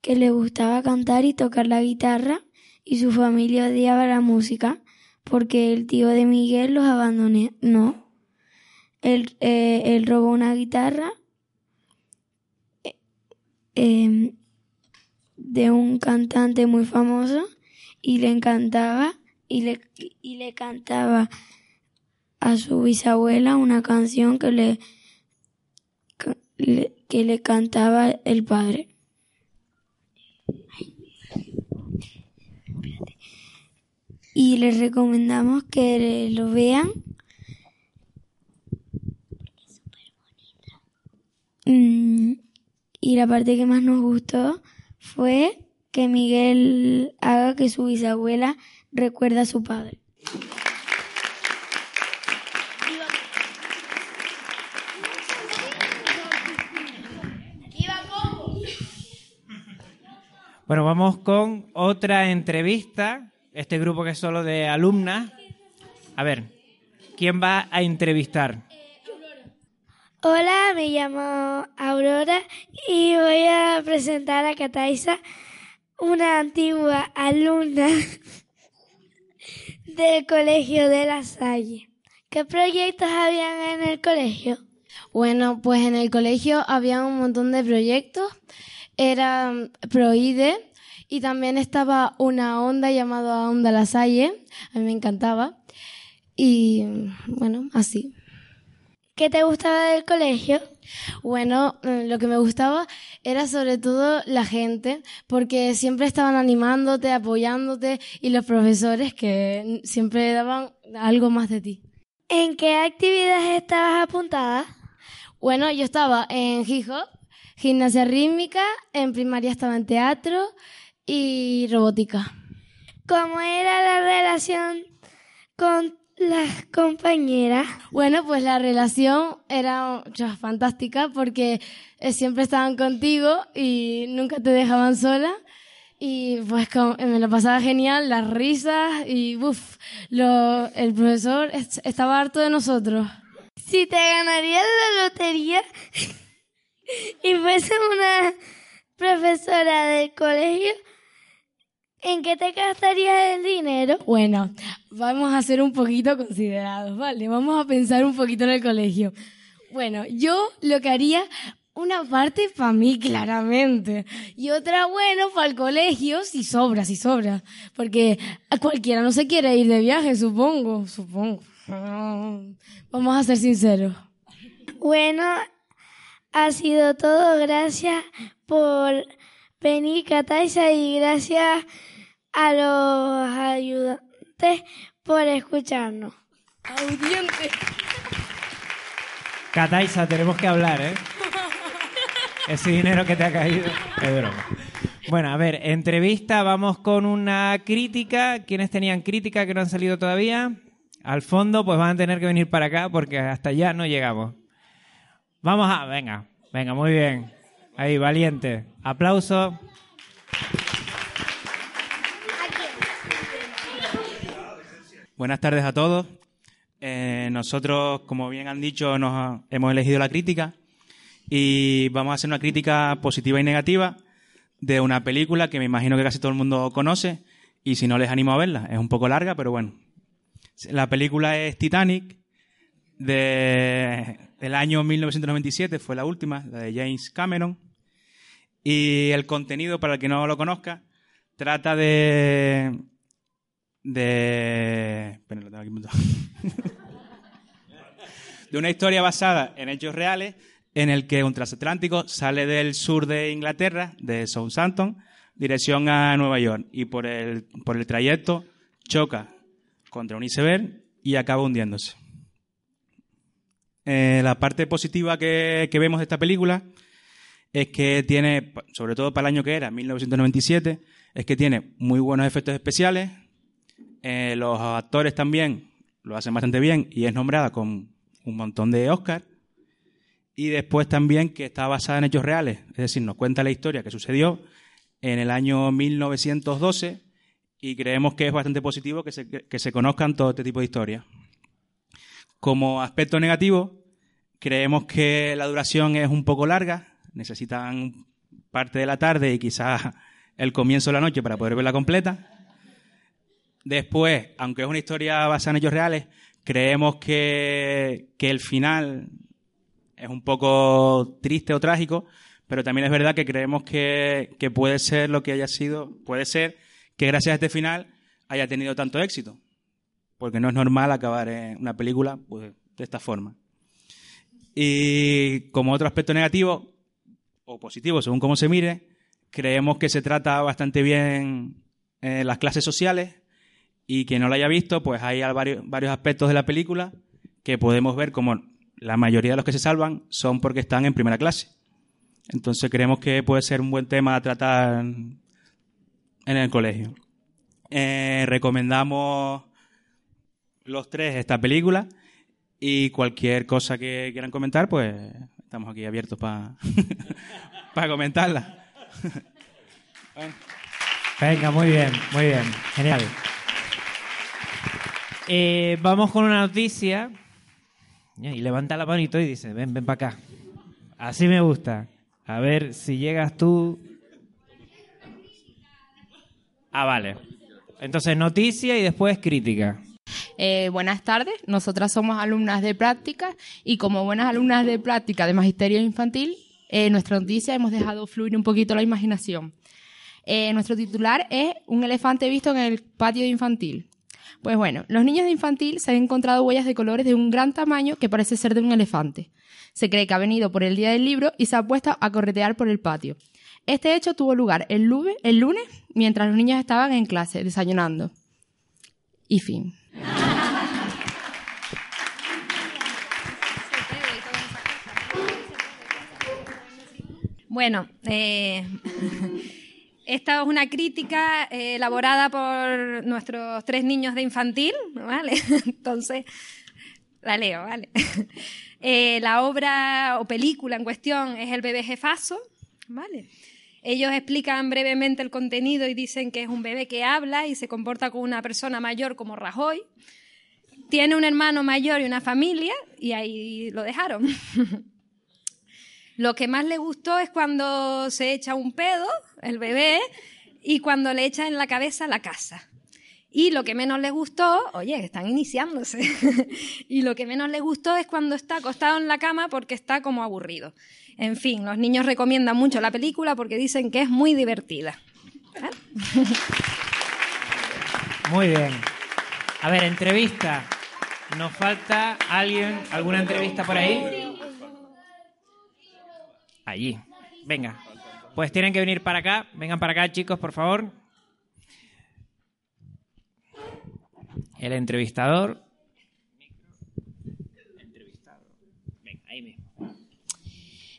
que le gustaba cantar y tocar la guitarra y su familia odiaba la música porque el tío de Miguel los abandonó. Él, eh, él robó una guitarra eh, em, de un cantante muy famoso y le encantaba y le, y le cantaba a su bisabuela una canción que le, que le cantaba el padre. Y les recomendamos que lo vean. Y la parte que más nos gustó fue que Miguel haga que su bisabuela recuerde a su padre. Bueno, vamos con otra entrevista. Este grupo que es solo de alumnas. A ver, ¿quién va a entrevistar? Hola, me llamo Aurora y voy a presentar a Cataisa, una antigua alumna del Colegio de La Salle. ¿Qué proyectos habían en el colegio? Bueno, pues en el colegio había un montón de proyectos. Era mm, Proide y también estaba una onda llamada Onda La Salle. A mí me encantaba. Y bueno, así. ¿Qué te gustaba del colegio? Bueno, mm, lo que me gustaba era sobre todo la gente, porque siempre estaban animándote, apoyándote y los profesores que siempre daban algo más de ti. ¿En qué actividades estabas apuntada? Bueno, yo estaba en hip hop, gimnasia rítmica, en primaria estaba en teatro y robótica. ¿Cómo era la relación con las compañeras? Bueno, pues la relación era fantástica porque eh, siempre estaban contigo y nunca te dejaban sola. Y pues con- me lo pasaba genial, las risas y uff, lo, el profesor est- estaba harto de nosotros. Si te ganarías la lotería y fuese una profesora del colegio, ¿en qué te gastarías el dinero? Bueno, vamos a ser un poquito considerados, ¿vale? Vamos a pensar un poquito en el colegio. Bueno, yo lo que haría, una parte para mí, claramente. Y otra, bueno, para el colegio, si sobra, si sobra. Porque a cualquiera no se quiere ir de viaje, supongo, supongo. Vamos a ser sinceros. Bueno, ha sido todo. Gracias por venir, Cataisa, y gracias a los ayudantes por escucharnos. Audiente. Cataisa, tenemos que hablar, ¿eh? Ese dinero que te ha caído es broma. Bueno, a ver, entrevista, vamos con una crítica. ¿Quiénes tenían crítica que no han salido todavía? Al fondo, pues van a tener que venir para acá porque hasta allá no llegamos. Vamos a, venga, venga, muy bien. Ahí, valiente. Aplauso. Buenas tardes a todos. Eh, nosotros, como bien han dicho, nos ha- hemos elegido la crítica y vamos a hacer una crítica positiva y negativa de una película que me imagino que casi todo el mundo conoce y si no les animo a verla, es un poco larga, pero bueno. La película es Titanic de, del año 1997, fue la última, la de James Cameron. Y el contenido, para el que no lo conozca, trata de, de. espera, lo tengo aquí de una historia basada en hechos reales en el que un transatlántico sale del sur de Inglaterra, de Southampton, dirección a Nueva York y por el, por el trayecto choca contra un iceberg y acaba hundiéndose. Eh, la parte positiva que, que vemos de esta película es que tiene, sobre todo para el año que era, 1997, es que tiene muy buenos efectos especiales, eh, los actores también lo hacen bastante bien y es nombrada con un montón de Oscars. Y después también que está basada en hechos reales, es decir, nos cuenta la historia que sucedió en el año 1912 y creemos que es bastante positivo que se, que se conozcan todo este tipo de historias. Como aspecto negativo, Creemos que la duración es un poco larga, necesitan parte de la tarde y quizás el comienzo de la noche para poder verla completa. Después, aunque es una historia basada en hechos reales, creemos que, que el final es un poco triste o trágico, pero también es verdad que creemos que, que puede ser lo que haya sido, puede ser que gracias a este final haya tenido tanto éxito, porque no es normal acabar una película pues, de esta forma. Y como otro aspecto negativo, o positivo, según cómo se mire, creemos que se trata bastante bien eh, las clases sociales y quien no lo haya visto, pues hay varios, varios aspectos de la película que podemos ver como la mayoría de los que se salvan son porque están en primera clase. Entonces creemos que puede ser un buen tema a tratar en el colegio. Eh, recomendamos los tres esta película y cualquier cosa que quieran comentar, pues estamos aquí abiertos para comentarla. Venga, muy bien, muy bien, genial. Eh, vamos con una noticia. Y levanta la manito y dice, ven, ven para acá. Así me gusta. A ver si llegas tú. Ah, vale. Entonces, noticia y después crítica. Eh, buenas tardes, nosotras somos alumnas de práctica y como buenas alumnas de práctica de magisterio infantil, en nuestra noticia hemos dejado fluir un poquito la imaginación. Eh, nuestro titular es Un elefante visto en el patio infantil. Pues bueno, los niños de infantil se han encontrado huellas de colores de un gran tamaño que parece ser de un elefante. Se cree que ha venido por el día del libro y se ha puesto a corretear por el patio. Este hecho tuvo lugar el lunes, el lunes mientras los niños estaban en clase desayunando. Y fin. Bueno, eh, esta es una crítica eh, elaborada por nuestros tres niños de infantil, ¿vale? Entonces, la leo, ¿vale? Eh, la obra o película en cuestión es El bebé jefazo, ¿vale? Ellos explican brevemente el contenido y dicen que es un bebé que habla y se comporta como una persona mayor como Rajoy. Tiene un hermano mayor y una familia y ahí lo dejaron. Lo que más le gustó es cuando se echa un pedo, el bebé, y cuando le echa en la cabeza la casa. Y lo que menos le gustó, oye, están iniciándose, y lo que menos le gustó es cuando está acostado en la cama porque está como aburrido. En fin, los niños recomiendan mucho la película porque dicen que es muy divertida. Muy bien. A ver, entrevista. ¿Nos falta alguien, alguna entrevista por ahí? Allí. Venga. Pues tienen que venir para acá. Vengan para acá, chicos, por favor. El entrevistador.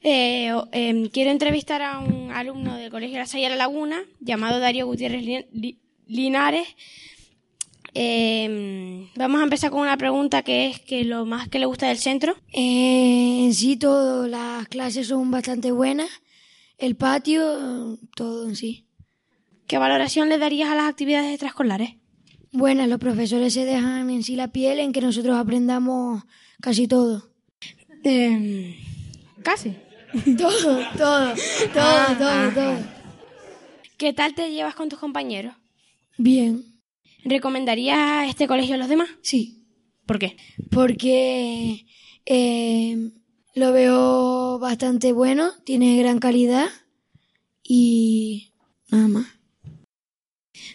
Eh, em, quiero entrevistar a un alumno del Colegio La Salle La Laguna llamado Darío Gutiérrez Linares. Em, vamos a empezar con una pregunta que es que lo más que le gusta del centro. Eh, en sí, todas las clases son bastante buenas. El patio, todo en sí. ¿Qué valoración le darías a las actividades extraescolares? Buenas, los profesores se dejan en sí la piel en que nosotros aprendamos casi todo. Em, casi. todo, todo, todo, Ah, todo, ajá. todo. ¿Qué tal te llevas con tus compañeros? Bien. ¿Recomendarías este colegio a los demás? Sí. ¿Por qué? Porque eh, lo veo bastante bueno, tiene gran calidad y nada más.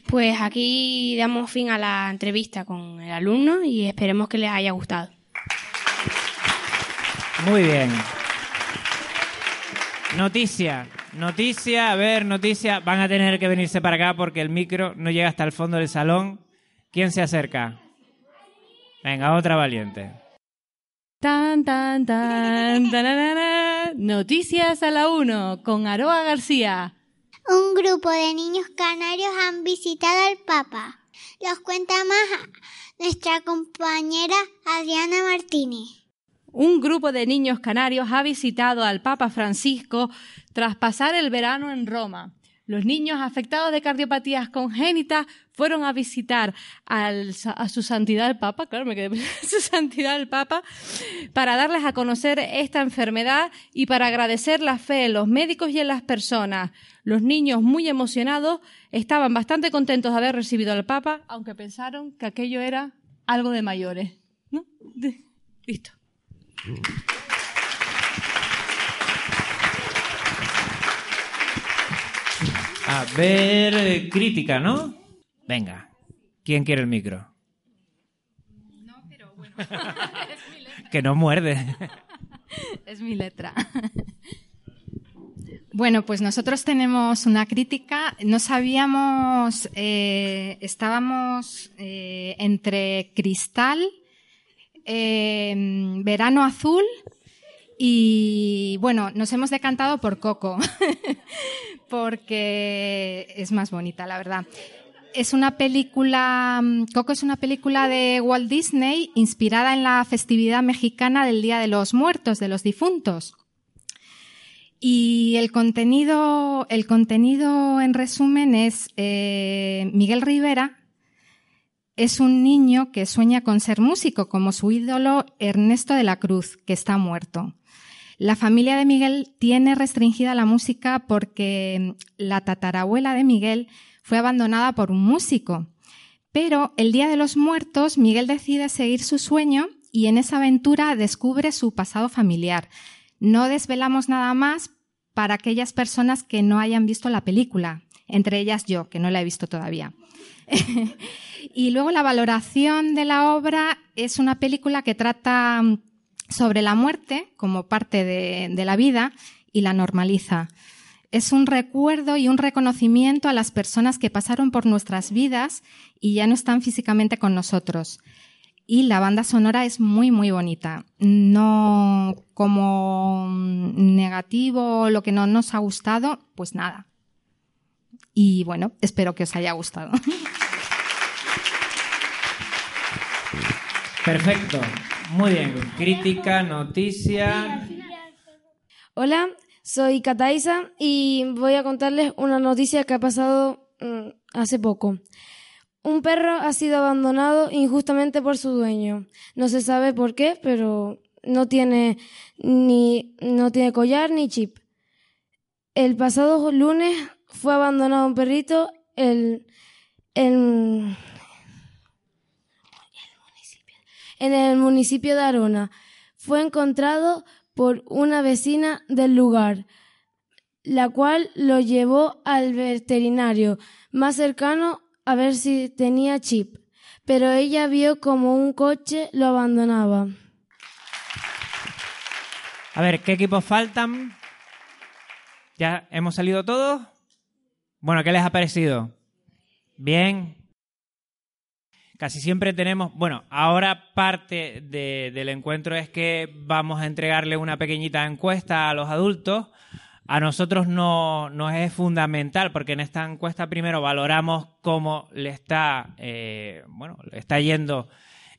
Pues aquí damos fin a la entrevista con el alumno y esperemos que les haya gustado. Muy bien. Noticia, noticia, a ver, noticia. Van a tener que venirse para acá porque el micro no llega hasta el fondo del salón. ¿Quién se acerca? Venga, otra valiente. Tan, tan, tan, tararara. Noticias a la 1 con Aroa García. Un grupo de niños canarios han visitado al Papa. Los cuenta más nuestra compañera Adriana Martínez. Un grupo de niños canarios ha visitado al Papa Francisco tras pasar el verano en Roma. Los niños afectados de cardiopatías congénitas fueron a visitar a su santidad el Papa, claro, me quedé su santidad el Papa, para darles a conocer esta enfermedad y para agradecer la fe en los médicos y en las personas. Los niños, muy emocionados, estaban bastante contentos de haber recibido al Papa, aunque pensaron que aquello era algo de mayores. ¿no? Listo. A ver, crítica, ¿no? Venga. ¿Quién quiere el micro? Que no muerde. Es mi letra. Bueno, pues nosotros tenemos una crítica. No sabíamos, eh, estábamos eh, entre cristal, eh, verano azul y bueno, nos hemos decantado por Coco, porque es más bonita, la verdad. Es una película, mm, Coco es una película de Walt Disney inspirada en la festividad mexicana del Día de los Muertos, de los difuntos. Y el contenido, el contenido en resumen es eh, Miguel Rivera es un niño que sueña con ser músico, como su ídolo Ernesto de la Cruz, que está muerto. La familia de Miguel tiene restringida la música porque la tatarabuela de Miguel fue abandonada por un músico. Pero el Día de los Muertos, Miguel decide seguir su sueño y en esa aventura descubre su pasado familiar. No desvelamos nada más para aquellas personas que no hayan visto la película, entre ellas yo, que no la he visto todavía. y luego la valoración de la obra es una película que trata sobre la muerte como parte de, la vida y la normaliza. Es un recuerdo y un reconocimiento a las personas que pasaron por nuestras vidas y ya no están físicamente con nosotros. Y la banda sonora es muy, muy bonita. No como mm, negativo, lo que no nos ha gustado, pues nada. Y bueno, espero que os haya gustado. Perfecto. Muy bien. Crítica, noticia. Hola, soy Kataisa y voy a contarles una noticia que ha pasado mm, hace poco. Un perro ha sido abandonado injustamente por su dueño. No se sabe por qué, pero no tiene ni no tiene collar ni chip. El pasado lunes fue abandonado un perrito el, el- en el municipio de Arona. Fue encontrado por una vecina del lugar, la cual lo llevó al veterinario más cercano a ver si tenía chip, pero ella vio como un coche lo abandonaba. A ver, ¿qué equipos faltan? ¿Ya hemos salido todos? Bueno, ¿qué les ha parecido? Bien. Casi siempre tenemos, bueno, ahora parte de- del encuentro es que vamos a entregarle una pequeñita encuesta a los adultos. A nosotros no, nos es fundamental porque en esta encuesta primero valoramos cómo le está, eh, bueno, le está yendo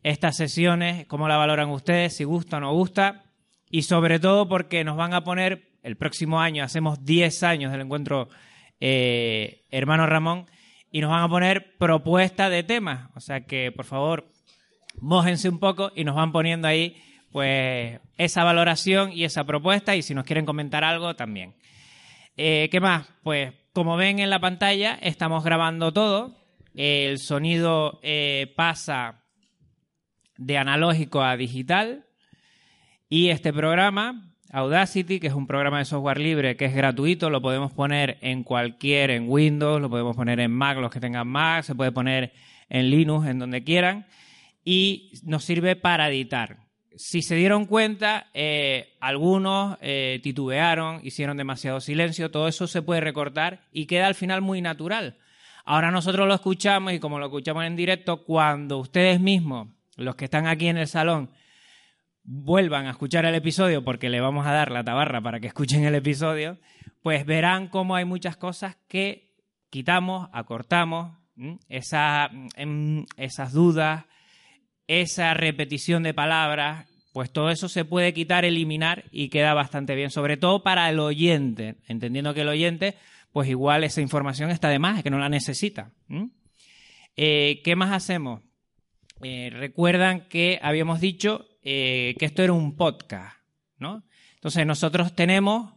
estas sesiones, cómo la valoran ustedes, si gusta o no gusta, y sobre todo porque nos van a poner, el próximo año, hacemos 10 años del encuentro eh, Hermano Ramón, y nos van a poner propuestas de temas. O sea que, por favor, mójense un poco y nos van poniendo ahí pues esa valoración y esa propuesta y si nos quieren comentar algo también. Eh, ¿Qué más? Pues como ven en la pantalla estamos grabando todo. El sonido eh, pasa de analógico a digital y este programa Audacity, que es un programa de software libre que es gratuito, lo podemos poner en cualquier, en Windows, lo podemos poner en Mac, los que tengan Mac, se puede poner en Linux, en donde quieran, y nos sirve para editar. Si se dieron cuenta, eh, algunos eh, titubearon, hicieron demasiado silencio, todo eso se puede recortar y queda al final muy natural. Ahora nosotros lo escuchamos y como lo escuchamos en directo, cuando ustedes mismos, los que están aquí en el salón, vuelvan a escuchar el episodio porque le vamos a dar la tabarra para que escuchen el episodio, pues verán cómo hay muchas cosas que quitamos, acortamos. Esa, em, esas dudas, esa repetición de palabras, pues todo eso se puede quitar, eliminar y queda bastante bien, sobre todo para el oyente, entendiendo que el oyente pues igual esa información está de más, es que no la necesita. Eh, ¿Qué más hacemos? Eh, recuerdan que habíamos dicho eh, que esto era un podcast, ¿no? Entonces nosotros tenemos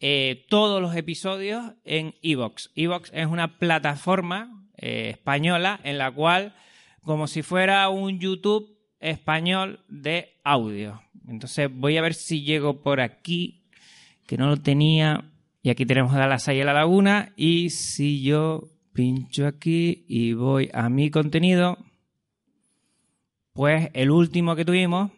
eh, todos los episodios en Evox. Evox es una plataforma eh, española en la cual, como si fuera un YouTube español de audio. Entonces voy a ver si llego por aquí, que no lo tenía. Y aquí tenemos a la y la Laguna. Y si yo pincho aquí y voy a mi contenido, pues el último que tuvimos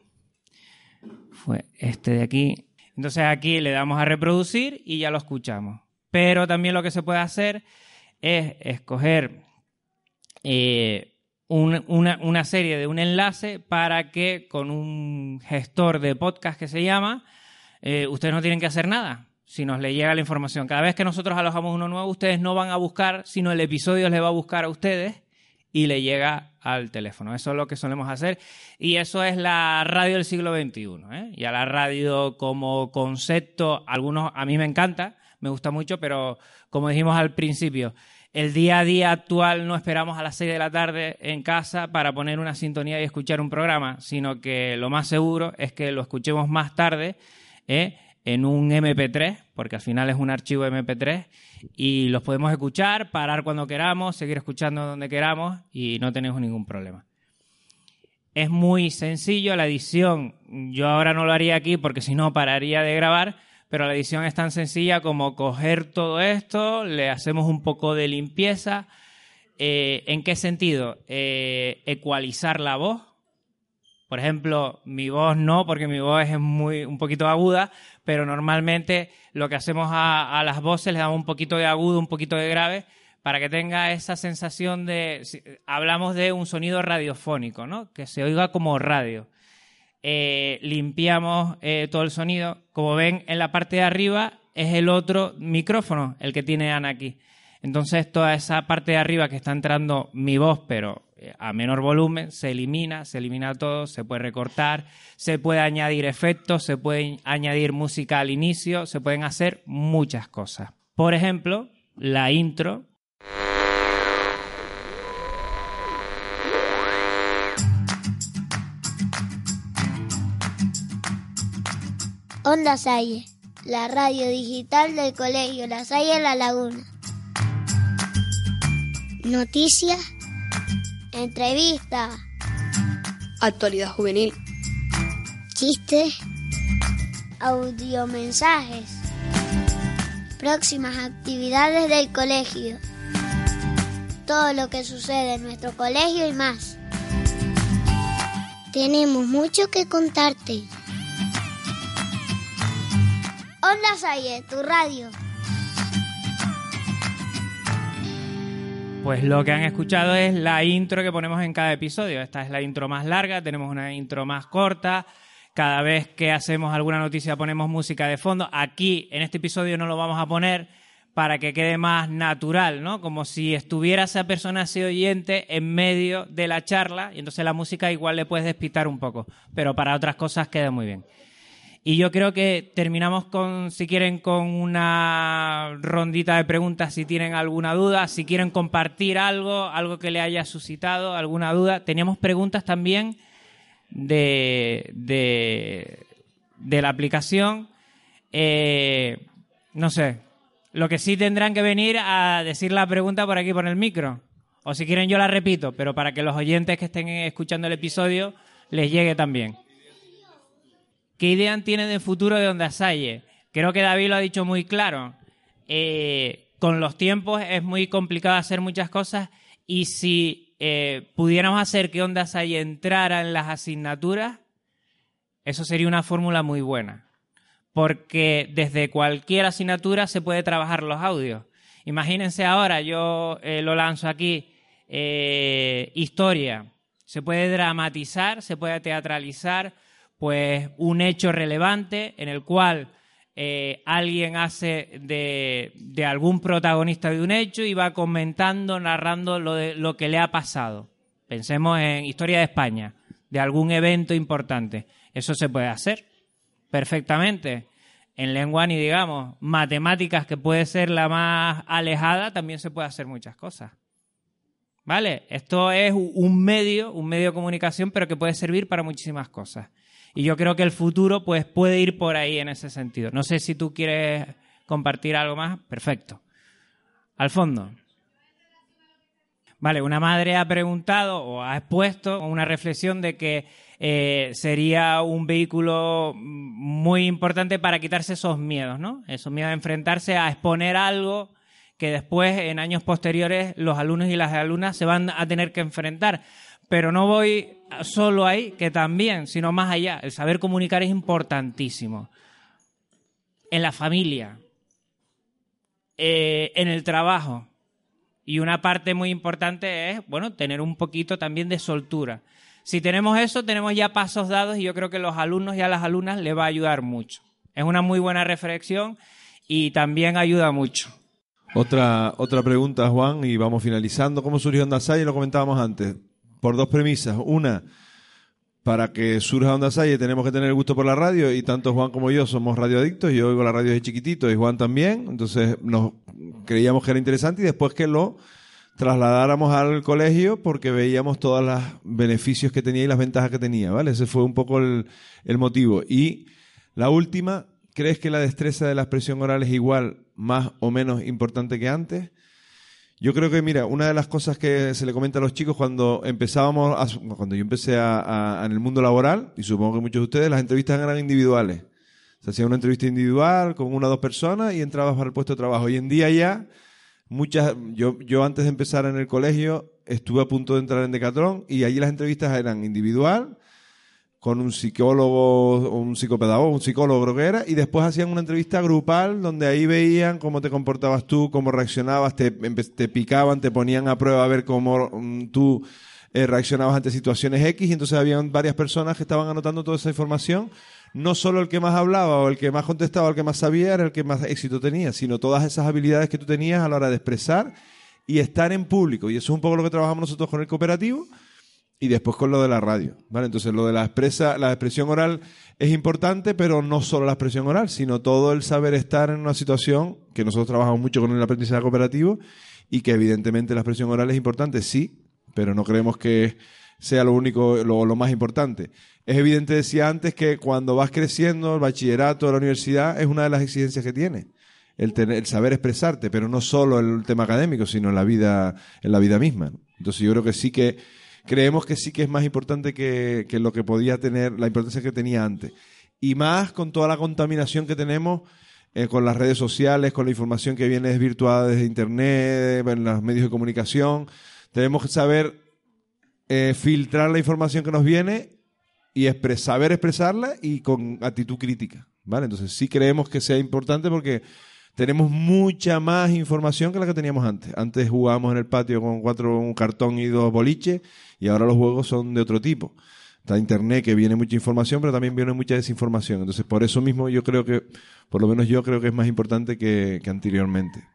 fue este de aquí. Entonces aquí le damos a reproducir y ya lo escuchamos. Pero también lo que se puede hacer es escoger eh, un- una, una serie de un enlace para que con un gestor de podcast que se llama, eh, ustedes no tienen que hacer nada si nos le llega la información. Cada vez que nosotros alojamos uno nuevo, ustedes no van a buscar, sino el episodio les va a buscar a ustedes y le llega al teléfono. Eso es lo que solemos hacer y eso es la radio del siglo XXI. ¿eh? Y a la radio como concepto, algunos a mí me encanta, me gusta mucho, pero como dijimos al principio, el día a día actual no esperamos a las 6 de la tarde en casa para poner una sintonía y escuchar un programa, sino que lo más seguro es que lo escuchemos más tarde ¿eh? en un MP3, porque al final es un archivo MP3, y los podemos escuchar, parar cuando queramos, seguir escuchando donde queramos y no tenemos ningún problema. Es muy sencillo la edición. Yo ahora no lo haría aquí porque si no pararía de grabar, pero la edición es tan sencilla como coger todo esto, le hacemos un poco de limpieza. Eh, ¿En qué sentido? Eh, ecualizar la voz. Por ejemplo, mi voz no, porque mi voz es muy un poquito aguda, pero normalmente lo que hacemos a, a las voces le damos un poquito de agudo, un poquito de grave, para que tenga esa sensación de. si- hablamos de un sonido radiofónico, ¿no? Que se oiga como radio. Eh, limpiamos eh, todo el sonido. Como ven, en la parte de arriba es el otro micrófono, el que tiene Ana aquí. Entonces, toda esa parte de arriba que está entrando mi voz, pero a menor volumen, se elimina, se elimina todo, se puede recortar, se puede añadir efectos, se puede añadir música al inicio, se pueden hacer muchas cosas. Por ejemplo, la intro Onda Salle, la radio digital del colegio La Salle La Laguna. Noticias, entrevistas, Actualidad juvenil. chistes, audiomensajes, próximas actividades del colegio, todo lo que sucede en nuestro colegio y más. Tenemos mucho que contarte. Onda Salle, tu radio. Pues lo que han escuchado es la intro que ponemos en cada episodio. Esta es la intro más larga, tenemos una intro más corta. Cada vez que hacemos alguna noticia ponemos música de fondo. Aquí, en este episodio, no lo vamos a poner para que quede más natural, ¿no? Como si estuviera esa persona, ese oyente, en medio de la charla, y entonces la música igual le puedes despistar un poco, pero para otras cosas queda muy bien. Y yo creo que terminamos con, si quieren, con una rondita de preguntas, si tienen alguna duda, si quieren compartir algo, algo que le haya suscitado, alguna duda. Teníamos preguntas también de, de, de la aplicación. Eh, no sé, lo que sí tendrán que venir a decir la pregunta por aquí por el micro. O si quieren yo la repito, pero para que los oyentes que estén escuchando el episodio les llegue también. ¿Qué idea tienen de futuro de Onda Salle? Creo que David lo ha dicho muy claro. Eh, con los tiempos es muy complicado hacer muchas cosas y si eh, pudiéramos hacer que Onda Salle entrara en las asignaturas, eso sería una fórmula muy buena. Porque desde cualquier asignatura se puede trabajar los audios. Imagínense ahora, yo eh, lo lanzo aquí, historia. Se puede dramatizar, se puede teatralizar, pues un hecho relevante en el cual eh, alguien hace de, de algún protagonista de un hecho y va comentando, narrando lo, de, lo que le ha pasado. Pensemos en historia de España, de algún evento importante. Eso se puede hacer perfectamente. En lengua ni digamos. Matemáticas, que puede ser la más alejada, también se puede hacer muchas cosas. ¿Vale? Esto es un medio, un medio de comunicación, pero que puede servir para muchísimas cosas. Y yo creo que el futuro pues, puede ir por ahí en ese sentido. No sé si tú quieres compartir algo más. Perfecto. Al fondo. Vale, una madre ha preguntado o ha expuesto una reflexión de que eh, sería un vehículo muy importante para quitarse esos miedos, ¿no? Esos miedos a enfrentarse a exponer algo que después, en años posteriores, los alumnos y las alumnas se van a tener que enfrentar. Pero no voy solo ahí, que también, sino más allá. El saber comunicar es importantísimo. En la familia, eh, en el trabajo. Y una parte muy importante es, bueno, tener un poquito también de soltura. Si tenemos eso, tenemos ya pasos dados y yo creo que a los alumnos y a las alumnas les va a ayudar mucho. Es una muy buena reflexión y también ayuda mucho. Otra, otra pregunta, Juan, y vamos finalizando. ¿Cómo surgió Onda Salle? Lo comentábamos antes. Por dos premisas. Una, para que surja Onda Salle tenemos que tener el gusto por la radio y tanto Juan como yo somos radioadictos. Yo oigo la radio desde chiquitito y Juan también. Entonces nos creíamos que era interesante y después que lo trasladáramos al colegio porque veíamos todos los beneficios que tenía y las ventajas que tenía, ¿vale? Ese fue un poco el, el motivo. Y la última, ¿crees que la destreza de la expresión oral es igual, más o menos importante que antes? Yo creo que, mira, una de las cosas que se le comenta a los chicos cuando empezábamos, a- cuando yo empecé a, en el mundo laboral, y supongo que muchos de ustedes, las entrevistas eran individuales. Se hacía una entrevista individual con una o dos personas y entrabas para el puesto de trabajo. Hoy en día ya, muchas, yo, yo antes de empezar en el colegio estuve a punto de entrar en Decathlon y allí las entrevistas eran individual, con un psicólogo, un psicopedagogo, un psicólogo creo era, y después hacían una entrevista grupal donde ahí veían cómo te comportabas tú, cómo reaccionabas, te, te picaban, te ponían a prueba a ver cómo mm, tú eh, reaccionabas ante situaciones X, y entonces habían varias personas que estaban anotando toda esa información. No solo el que más hablaba o el que más contestaba o el que más sabía era el que más éxito tenía, sino todas esas habilidades que tú tenías a la hora de expresar y estar en público. Y eso es un poco lo que trabajamos nosotros con el cooperativo y después con lo de la radio. ¿vale? Entonces, lo de la, expresa, la expresión oral es importante, pero no solo la expresión oral, sino todo el saber estar en una situación que nosotros trabajamos mucho con el aprendizaje cooperativo y que evidentemente la expresión oral es importante, sí, pero no creemos que sea lo único, lo, lo más importante. Es evidente, decía antes, que cuando vas creciendo, el bachillerato, la universidad, es una de las exigencias que tiene. El, tener- el saber expresarte, pero no solo el tema académico, sino en la vida, en la vida misma. Entonces yo creo que sí que creemos que sí que es más importante que, que lo que podía tener, la importancia que tenía antes. Y más con toda la contaminación que tenemos eh, con las redes sociales, con la información que viene desvirtuada desde Internet, en los medios de comunicación. Tenemos que saber eh, filtrar la información que nos viene y saber expresarla y con actitud crítica. ¿vale? Entonces sí creemos que sea importante porque tenemos mucha más información que la que teníamos antes. Antes jugábamos en el patio con cuatro, un cartón y dos boliches y ahora los juegos son de otro tipo. Está internet que viene mucha información, pero también viene mucha desinformación. Entonces, por eso mismo yo creo que, por lo menos yo creo que es más importante que, que anteriormente.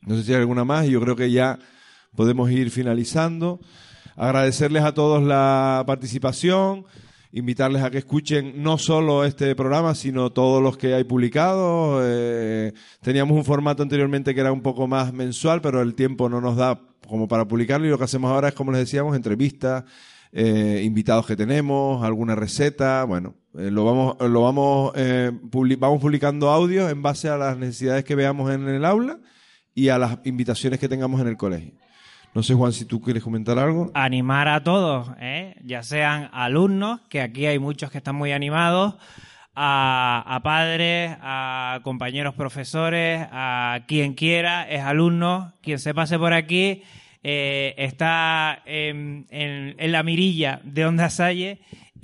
No sé si hay alguna más y yo creo que ya podemos ir finalizando. Agradecerles a todos la participación, invitarles a que escuchen no solo este programa, sino todos los que hay publicados. Eh, teníamos un formato anteriormente que era un poco más mensual, pero el tiempo no nos da como para publicarlo y lo que hacemos ahora es, como les decíamos, entrevistas, eh, invitados que tenemos, alguna receta, bueno, eh, lo vamos, lo vamos, eh, publi- vamos publicando audios en base a las necesidades que veamos en el aula y a las invitaciones que tengamos en el colegio. No sé, Juan, si tú quieres comentar algo. animar a todos, ¿eh? ya sean alumnos, que aquí hay muchos que están muy animados, a, a padres, a compañeros profesores, a quien quiera, es alumno, quien se pase por aquí, eh, está en, en- la mirilla de Onda Salle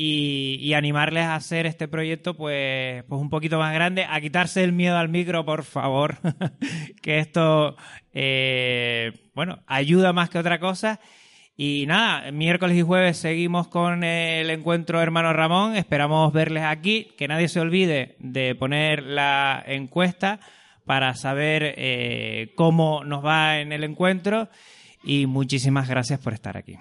y, animarles a hacer este proyecto pues, pues un poquito más grande, a quitarse el miedo al micro, por favor, que esto, eh, bueno, ayuda más que otra cosa. Y nada, miércoles y jueves seguimos con el encuentro Hermano Ramón. Esperamos verles aquí. Que nadie se olvide de poner la encuesta para saber eh, cómo nos va en el encuentro. Y muchísimas gracias por estar aquí.